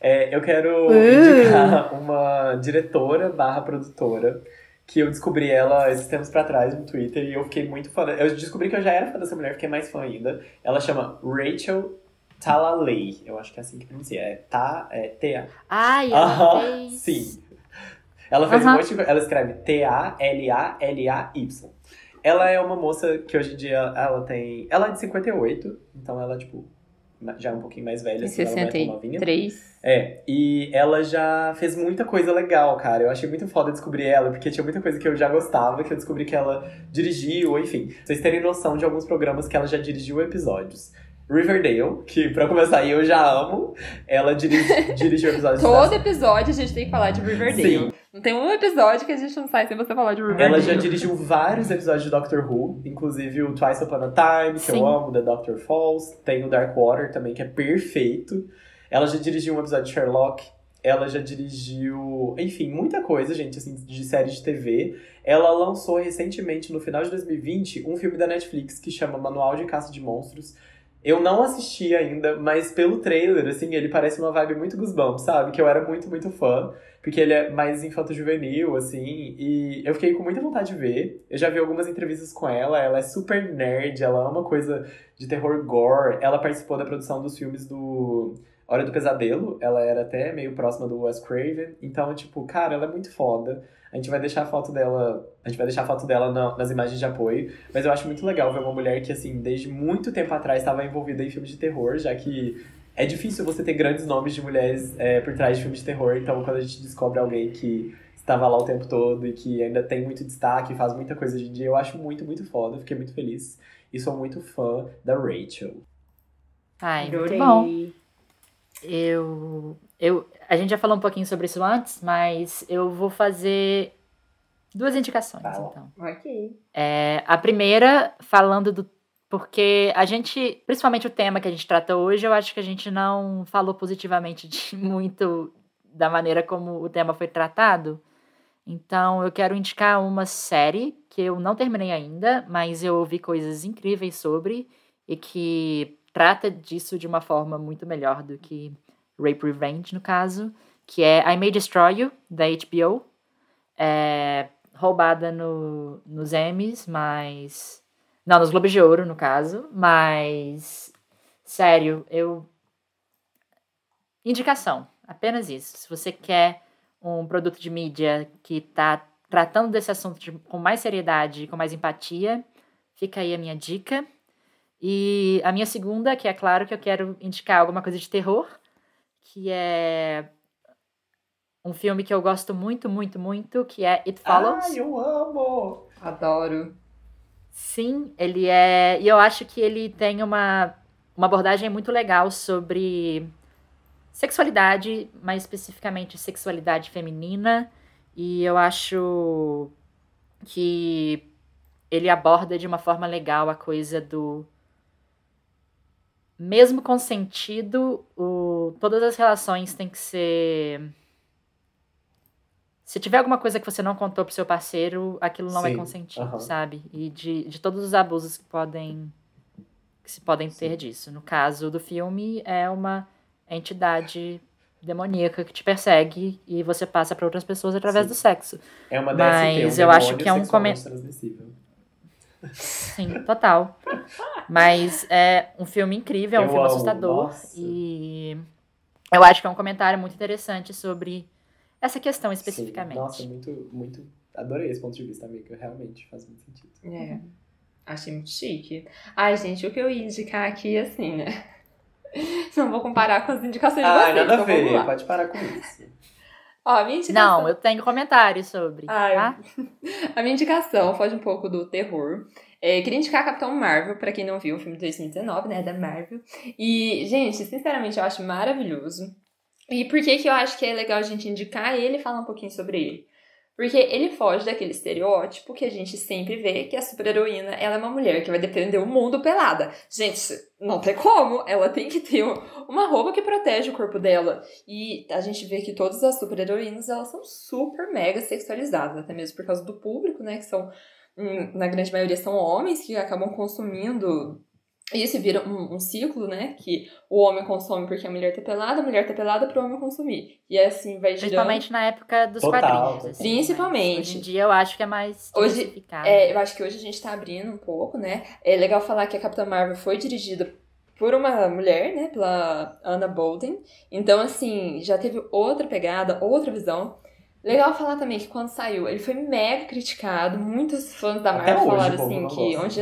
É, eu quero Uh. indicar uma diretora barra produtora que eu descobri ela esses tempos pra trás no Twitter e eu fiquei muito fã. Eu descobri que eu já era fã dessa mulher, fiquei mais fã ainda. Ela chama Rachel Talalay. Eu acho que é assim que pronuncia. É Ta, é T-A. Ai, ela Aham, fez... sim. Ela fez um Aham. monte de. Ela escreve T-A-L-A-L-A-Y. Ela é uma moça que hoje em dia ela tem. Ela é de 58, então ela, tipo, já é um pouquinho mais velha, Em assim, ela não é tão novinha. 63. É, e ela já fez muita coisa legal, cara. Eu achei muito foda descobrir ela, porque tinha muita coisa que eu já gostava, que eu descobri que ela dirigiu, enfim. Pra vocês terem noção de alguns programas que ela já dirigiu episódios. Riverdale, que pra começar aí eu já amo. Ela dirigi, dirigiu episódios Todo da- episódio a gente tem que falar de Riverdale. Sim. Não tem um episódio que a gente não sai sem você falar de Riverdale. Ela já dirigiu vários episódios de Doctor Who, inclusive o Twice Upon a Time, que Sim. eu amo, The Doctor Falls. Tem o Dark Water também, que é perfeito. Ela já dirigiu um episódio de Sherlock. Ela já dirigiu, enfim, muita coisa, gente, assim, de série de TV. Ela lançou recentemente, no final de 2020, um filme da Netflix que chama Manual de Caça de Monstros. Eu não assisti ainda, mas pelo trailer, assim, ele parece uma vibe muito Goosebumps, sabe? Que eu era muito, muito fã. Porque ele é mais infanto-juvenil, assim, e eu fiquei com muita vontade de ver. Eu já vi algumas entrevistas com ela, ela é super nerd, ela ama coisa de terror gore. Ela participou da produção dos filmes do Hora do Pesadelo, ela era até meio próxima do Wes Craven. Então, tipo, cara, ela é muito foda. A gente vai deixar a foto dela, a gente vai deixar a foto dela na- nas imagens de apoio, mas eu acho muito legal ver uma mulher que, assim, desde muito tempo atrás estava envolvida em filmes de terror, já que é difícil você ter grandes nomes de mulheres é, por trás de filmes de terror, então quando a gente descobre alguém que estava lá o tempo todo e que ainda tem muito destaque, faz muita coisa hoje em dia, eu acho muito, muito foda, fiquei muito feliz e sou muito fã da Rachel. Ai, muito bom. Eu, eu, a gente já falou um pouquinho sobre isso antes, mas eu vou fazer duas indicações, Fala. então. Ok. É, a primeira, falando do. Porque a gente, principalmente o tema que a gente trata hoje, eu acho que a gente não falou positivamente de muito da maneira como o tema foi tratado. Então, eu quero indicar uma série que eu não terminei ainda, mas eu ouvi coisas incríveis sobre e que trata disso de uma forma muito melhor do que Rape Revenge, no caso, que é I May Destroy You, da HBO. É roubada no, nos Emmys, mas. Não, nos Globos de Ouro, no caso, mas. Sério, eu. Indicação, apenas isso. Se você quer um produto de mídia que tá tratando desse assunto de- com mais seriedade com mais empatia, fica aí a minha dica. E a minha segunda, que é claro que eu quero indicar alguma coisa de terror, que é um filme que eu gosto muito, muito, muito, que é It Follows. Ai, eu amo! Adoro. Sim, ele é. E eu acho que ele tem uma, uma abordagem muito legal sobre sexualidade, mais especificamente sexualidade feminina. E eu acho que ele aborda de uma forma legal a coisa do. Mesmo consentido, o, todas as relações têm que ser. Se tiver alguma coisa que você não contou pro seu parceiro, aquilo não é Sim, consentido, aham. sabe? E de, de todos os abusos que podem que se podem ter disso. No caso do filme, é uma entidade demoníaca que te persegue e você passa para outras pessoas através Sim. do sexo. É uma Mas um eu acho que é um transmissível. Sim, total. Mas é um filme incrível, é um Eu filme amo, assustador. nossa. E eu acho que é um comentário muito interessante sobre essa questão Sim, especificamente. Nossa, muito, muito. Adorei esse ponto de vista, amiga. Realmente faz muito sentido. É. Achei muito chique. Ai, gente, o que eu ia indicar aqui, assim, né? Não vou comparar com as indicações de Ah, vocês, nada a então ver. Pode parar com isso. Ó, a minha indicação... Não, eu tenho comentários sobre, Ai, tá? A minha indicação foge um pouco do terror. É, queria indicar Capitão Marvel, pra quem não viu, o filme de 2019, né, da Marvel. E, gente, sinceramente, eu acho maravilhoso. E por que que eu acho que é legal a gente indicar ele e falar um pouquinho sobre ele? Porque ele foge daquele estereótipo que a gente sempre vê, que a super-heroína, ela é uma mulher que vai defender o mundo pelada. Gente, não tem como, ela tem que ter uma roupa que protege o corpo dela. E a gente vê que todas as super-heroínas, elas são super mega sexualizadas, até mesmo por causa do público, né, que são na grande maioria são homens que acabam consumindo e isso vira um, um, ciclo, né? Que o homem consome porque a mulher tá pelada, a mulher tá pelada pro homem consumir. E assim vai girando. Principalmente na época dos Total. quadrinhos. Assim, Principalmente. Hoje em dia eu acho que é mais hoje, é, Eu acho que hoje a gente tá abrindo um pouco, né? É legal falar que a Capitã Marvel foi dirigida por uma mulher, né? Pela Anna Bolden. Então, assim, já teve outra pegada, outra visão. Legal falar também que quando saiu, ele foi mega criticado. Muitos fãs da Marvel hoje, falaram assim que onde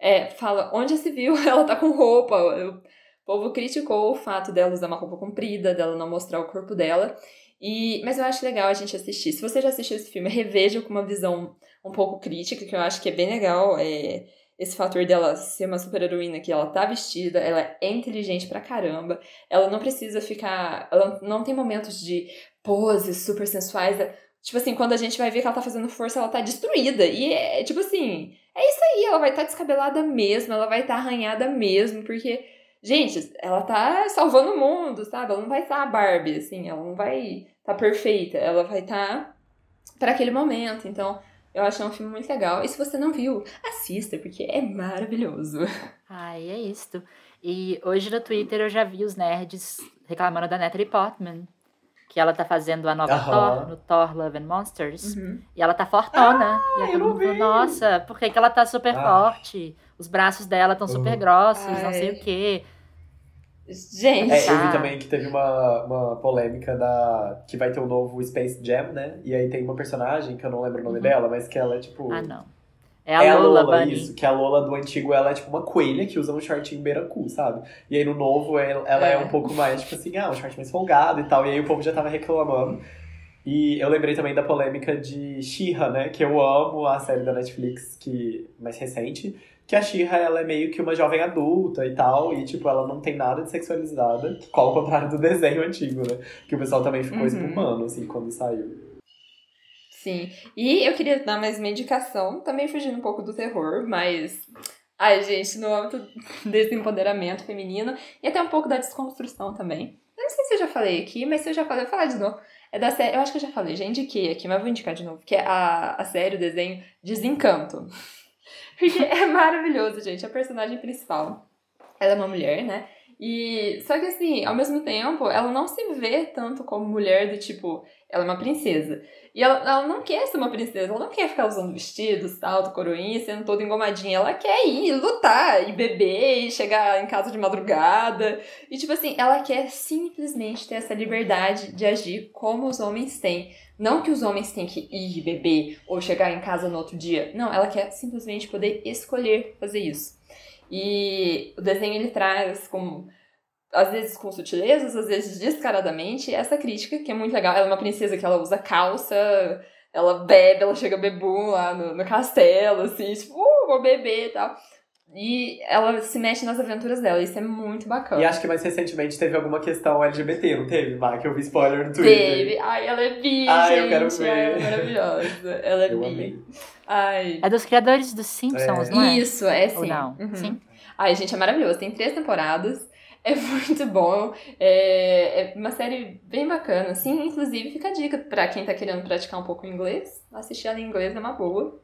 é, fala, onde já se viu ela tá com roupa? O povo criticou o fato dela usar uma roupa comprida, dela não mostrar o corpo dela. E, mas eu acho legal a gente assistir. Se você já assistiu esse filme, reveja com uma visão um pouco crítica, que eu acho que é bem legal. É, esse fator dela ser uma super-heroína que ela tá vestida, ela é inteligente pra caramba. Ela não precisa ficar. Ela não tem momentos de poses super sensuais. Tipo assim, quando a gente vai ver que ela tá fazendo força, ela tá destruída. E é tipo assim, é isso aí, ela vai estar tá descabelada mesmo, ela vai estar tá arranhada mesmo, porque, gente, ela tá salvando o mundo, sabe? Ela não vai estar tá a Barbie, assim, ela não vai estar tá perfeita, ela vai estar tá para aquele momento. Então, eu acho um filme muito legal. E se você não viu, assista, porque é maravilhoso. Ai, é isso. E hoje no Twitter eu já vi os nerds reclamando da Natalie Portman que ela tá fazendo a nova Aham. Thor, no Thor Love and Monsters. Uhum. E ela tá fortona. e aí todo não mundo falou, nossa, por que, que ela tá super Ah. forte? Os braços dela estão super Uhum. grossos, não Ai. sei o quê. Gente, É, eu Ah. vi também que teve uma, uma polêmica da. que vai ter um novo Space Jam, né? E aí tem uma personagem, que eu não lembro o nome Uhum. dela, mas que ela é tipo. Ah, não. É a É Lola, Bunny. isso, que a Lola do antigo, ela é tipo uma coelha que usa um shortinho beira-cu, sabe? E aí no novo, ela ela é. É. um pouco mais, tipo assim, ah, um short mais folgado e tal. E aí o povo já tava reclamando. E eu lembrei também da polêmica de She-Ra, né? Que eu amo a série da Netflix, que mais recente. Que a She-Ra, ela é meio que uma jovem adulta e tal. E, tipo, ela não tem nada de sexualizada. Qual ao contrário do desenho antigo, né? Que o pessoal também ficou Uhum. espumando, assim, quando saiu. Sim. E eu queria dar mais uma indicação, também fugindo um pouco do terror, mas. Ai, gente, no âmbito desse empoderamento feminino e até um pouco da desconstrução também. Eu não sei se eu já falei aqui, mas se eu já falei, eu vou falar de novo. É da série, eu acho que eu já falei, já indiquei aqui, mas vou indicar de novo, que é a, a série, o desenho Desencanto. Porque é maravilhoso, gente. A personagem principal, ela é uma mulher, né? E só que assim, ao mesmo tempo, ela não se vê tanto como mulher do tipo, ela é uma princesa. E ela, ela não quer ser uma princesa, ela não quer ficar usando vestido, salto, coroinha, sendo toda engomadinha. Ela quer ir lutar, e beber, e chegar em casa de madrugada. E tipo assim, ela quer simplesmente ter essa liberdade de agir como os homens têm. Não que os homens têm que ir beber ou chegar em casa no outro dia. Não, ela quer simplesmente poder escolher fazer isso. E o desenho ele traz como às vezes com sutilezas, às vezes descaradamente, essa crítica, que é muito legal. Ela é uma princesa que ela usa calça, ela bebe, ela chega bebum lá no, no castelo, assim, tipo, uh, vou beber e tal. E ela se mexe nas aventuras dela, isso é muito bacana. E acho que mais recentemente teve alguma questão LGBT, não teve, Mar? Que eu vi spoiler no Twitter. Teve. Ai, ela é bi, Ai, gente. eu quero ver. Ai, ela é maravilhosa. Ela é Eu bi. amei. Ai. É dos criadores dos Simpsons, É. não é? Isso, é sim. Ou não? Uhum. Sim? Ai, gente, é maravilhoso. Tem três temporadas. É muito bom. É, é uma série bem bacana, assim. Inclusive, fica a dica pra quem tá querendo praticar um pouco o inglês. Assistir ela em inglês é uma boa.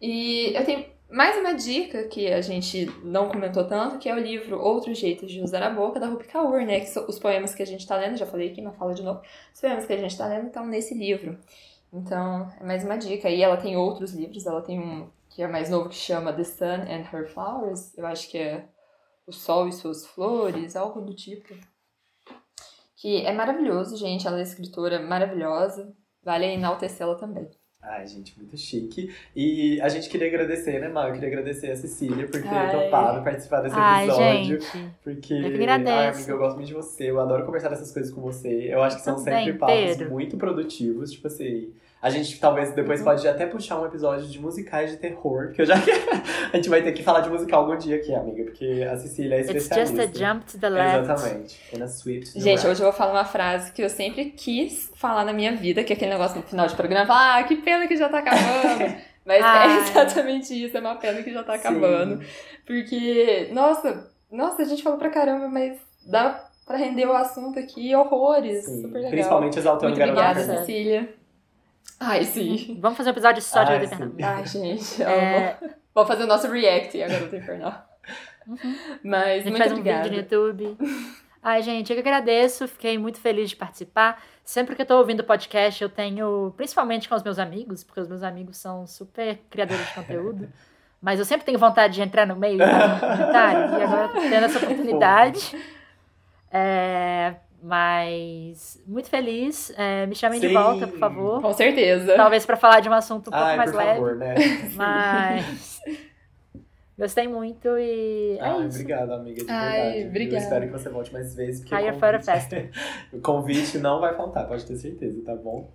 E eu tenho mais uma dica que a gente não comentou tanto, que é o livro Outros Jeitos de Usar a Boca, da Rupi Kaur, né? Que são os poemas que a gente tá lendo, já falei aqui, mas fala de novo. Os poemas que a gente tá lendo estão nesse livro. Então, é mais uma dica. E ela tem outros livros, ela tem um que é mais novo que chama The Sun and Her Flowers. Eu acho que é O Sol e Suas Flores, algo do tipo. Que é maravilhoso, gente. Ela é escritora maravilhosa. Vale enaltecê-la também. Ai, gente, muito chique. E a gente queria agradecer, né, Mar? Eu queria agradecer a Cecília por ter Ai. topado participar desse Ai, episódio. gente. Porque, Eu que ai, amiga, eu gosto muito de você. Eu adoro conversar dessas coisas com você. Eu acho que são Também, sempre papos Pedro. muito produtivos. Tipo assim, a gente talvez depois Uhum. pode até puxar um episódio de musicais de terror. Que eu já a gente vai ter que falar de musical algum dia aqui, amiga. Porque a Cecília é It's especialista. just a jump to the left. Exatamente. In a sweep to the Gente, right. hoje eu vou falar uma frase que eu sempre quis falar na minha vida, que é aquele negócio no final de programa, falar, ah, que pena que já tá acabando. Mas Ai. é exatamente isso, é uma pena que já tá Sim. acabando. Porque, nossa, nossa, a gente falou pra caramba, mas dá pra render o assunto aqui horrores. Sim. Super legal. Principalmente exaltando Muito obrigada. Cecília. Ai, sim. Vamos fazer um episódio só de Ai, Garota. Infernal. Ai, gente, É, amo. Vamos fazer o nosso react a Garota Infernal. Uhum. Mas, A gente muito faz um obrigada. vídeo no YouTube. Ai, gente, eu que agradeço. Fiquei muito feliz de participar. Sempre que eu tô ouvindo o podcast, eu tenho, principalmente com os meus amigos, porque os meus amigos são super criadores de conteúdo. Mas eu sempre tenho vontade de entrar no meio e fazer um comentário. E agora tô tendo essa oportunidade. É, mas muito feliz. É, me chamem de Sim. volta, por favor. Com certeza. Talvez pra falar de um assunto um pouco Ai, mais por leve. favor, né? Mas gostei muito e é Ai, isso. obrigado, amiga, de Ai, verdade. obrigada. Eu espero que você volte mais vezes, porque Higher convite, Festival. o convite não vai faltar, pode ter certeza, tá bom?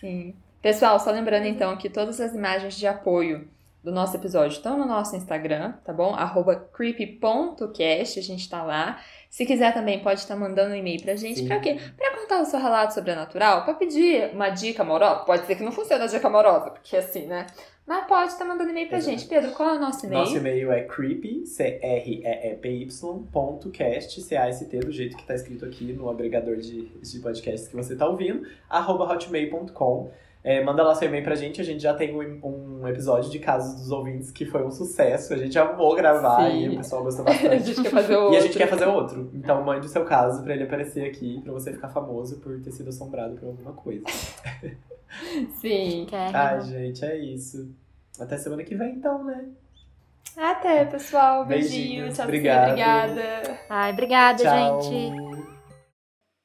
Sim. Pessoal, só lembrando então que todas as imagens de apoio do nosso episódio estão no nosso Instagram, tá bom? Arroba creepy.cast, a gente tá lá. Se quiser também pode estar mandando um e-mail pra gente. Sim. Pra quê? Pra contar o seu relato sobrenatural, pra pedir uma dica amorosa. Pode ser que não funcione a dica amorosa, porque assim, né? Mas pode estar mandando e-mail pra Exato. gente. Pedro, qual é o nosso e-mail? Nosso e-mail é creepy, C-R-E-E-P-Y, ponto cast, C-A-S-T, do jeito que tá escrito aqui no agregador de, de podcasts que você tá ouvindo, arroba hotmail.com. É, manda lá seu e-mail pra gente, a gente já tem um, um episódio de casos dos ouvintes que foi um sucesso, a gente amou gravar Sim. e o pessoal gostou a bastante. gente quer fazer o E a gente outro. quer fazer outro. Então mande o seu caso pra ele aparecer aqui, pra você ficar famoso por ter sido assombrado por alguma coisa. Sim. Quer, Ai, gente, é isso. Até semana que vem, então, né? Até, pessoal. Beijinhos. Beijinho. Tchau, Obrigado. Obrigada. Ai, obrigada, Tchau. gente.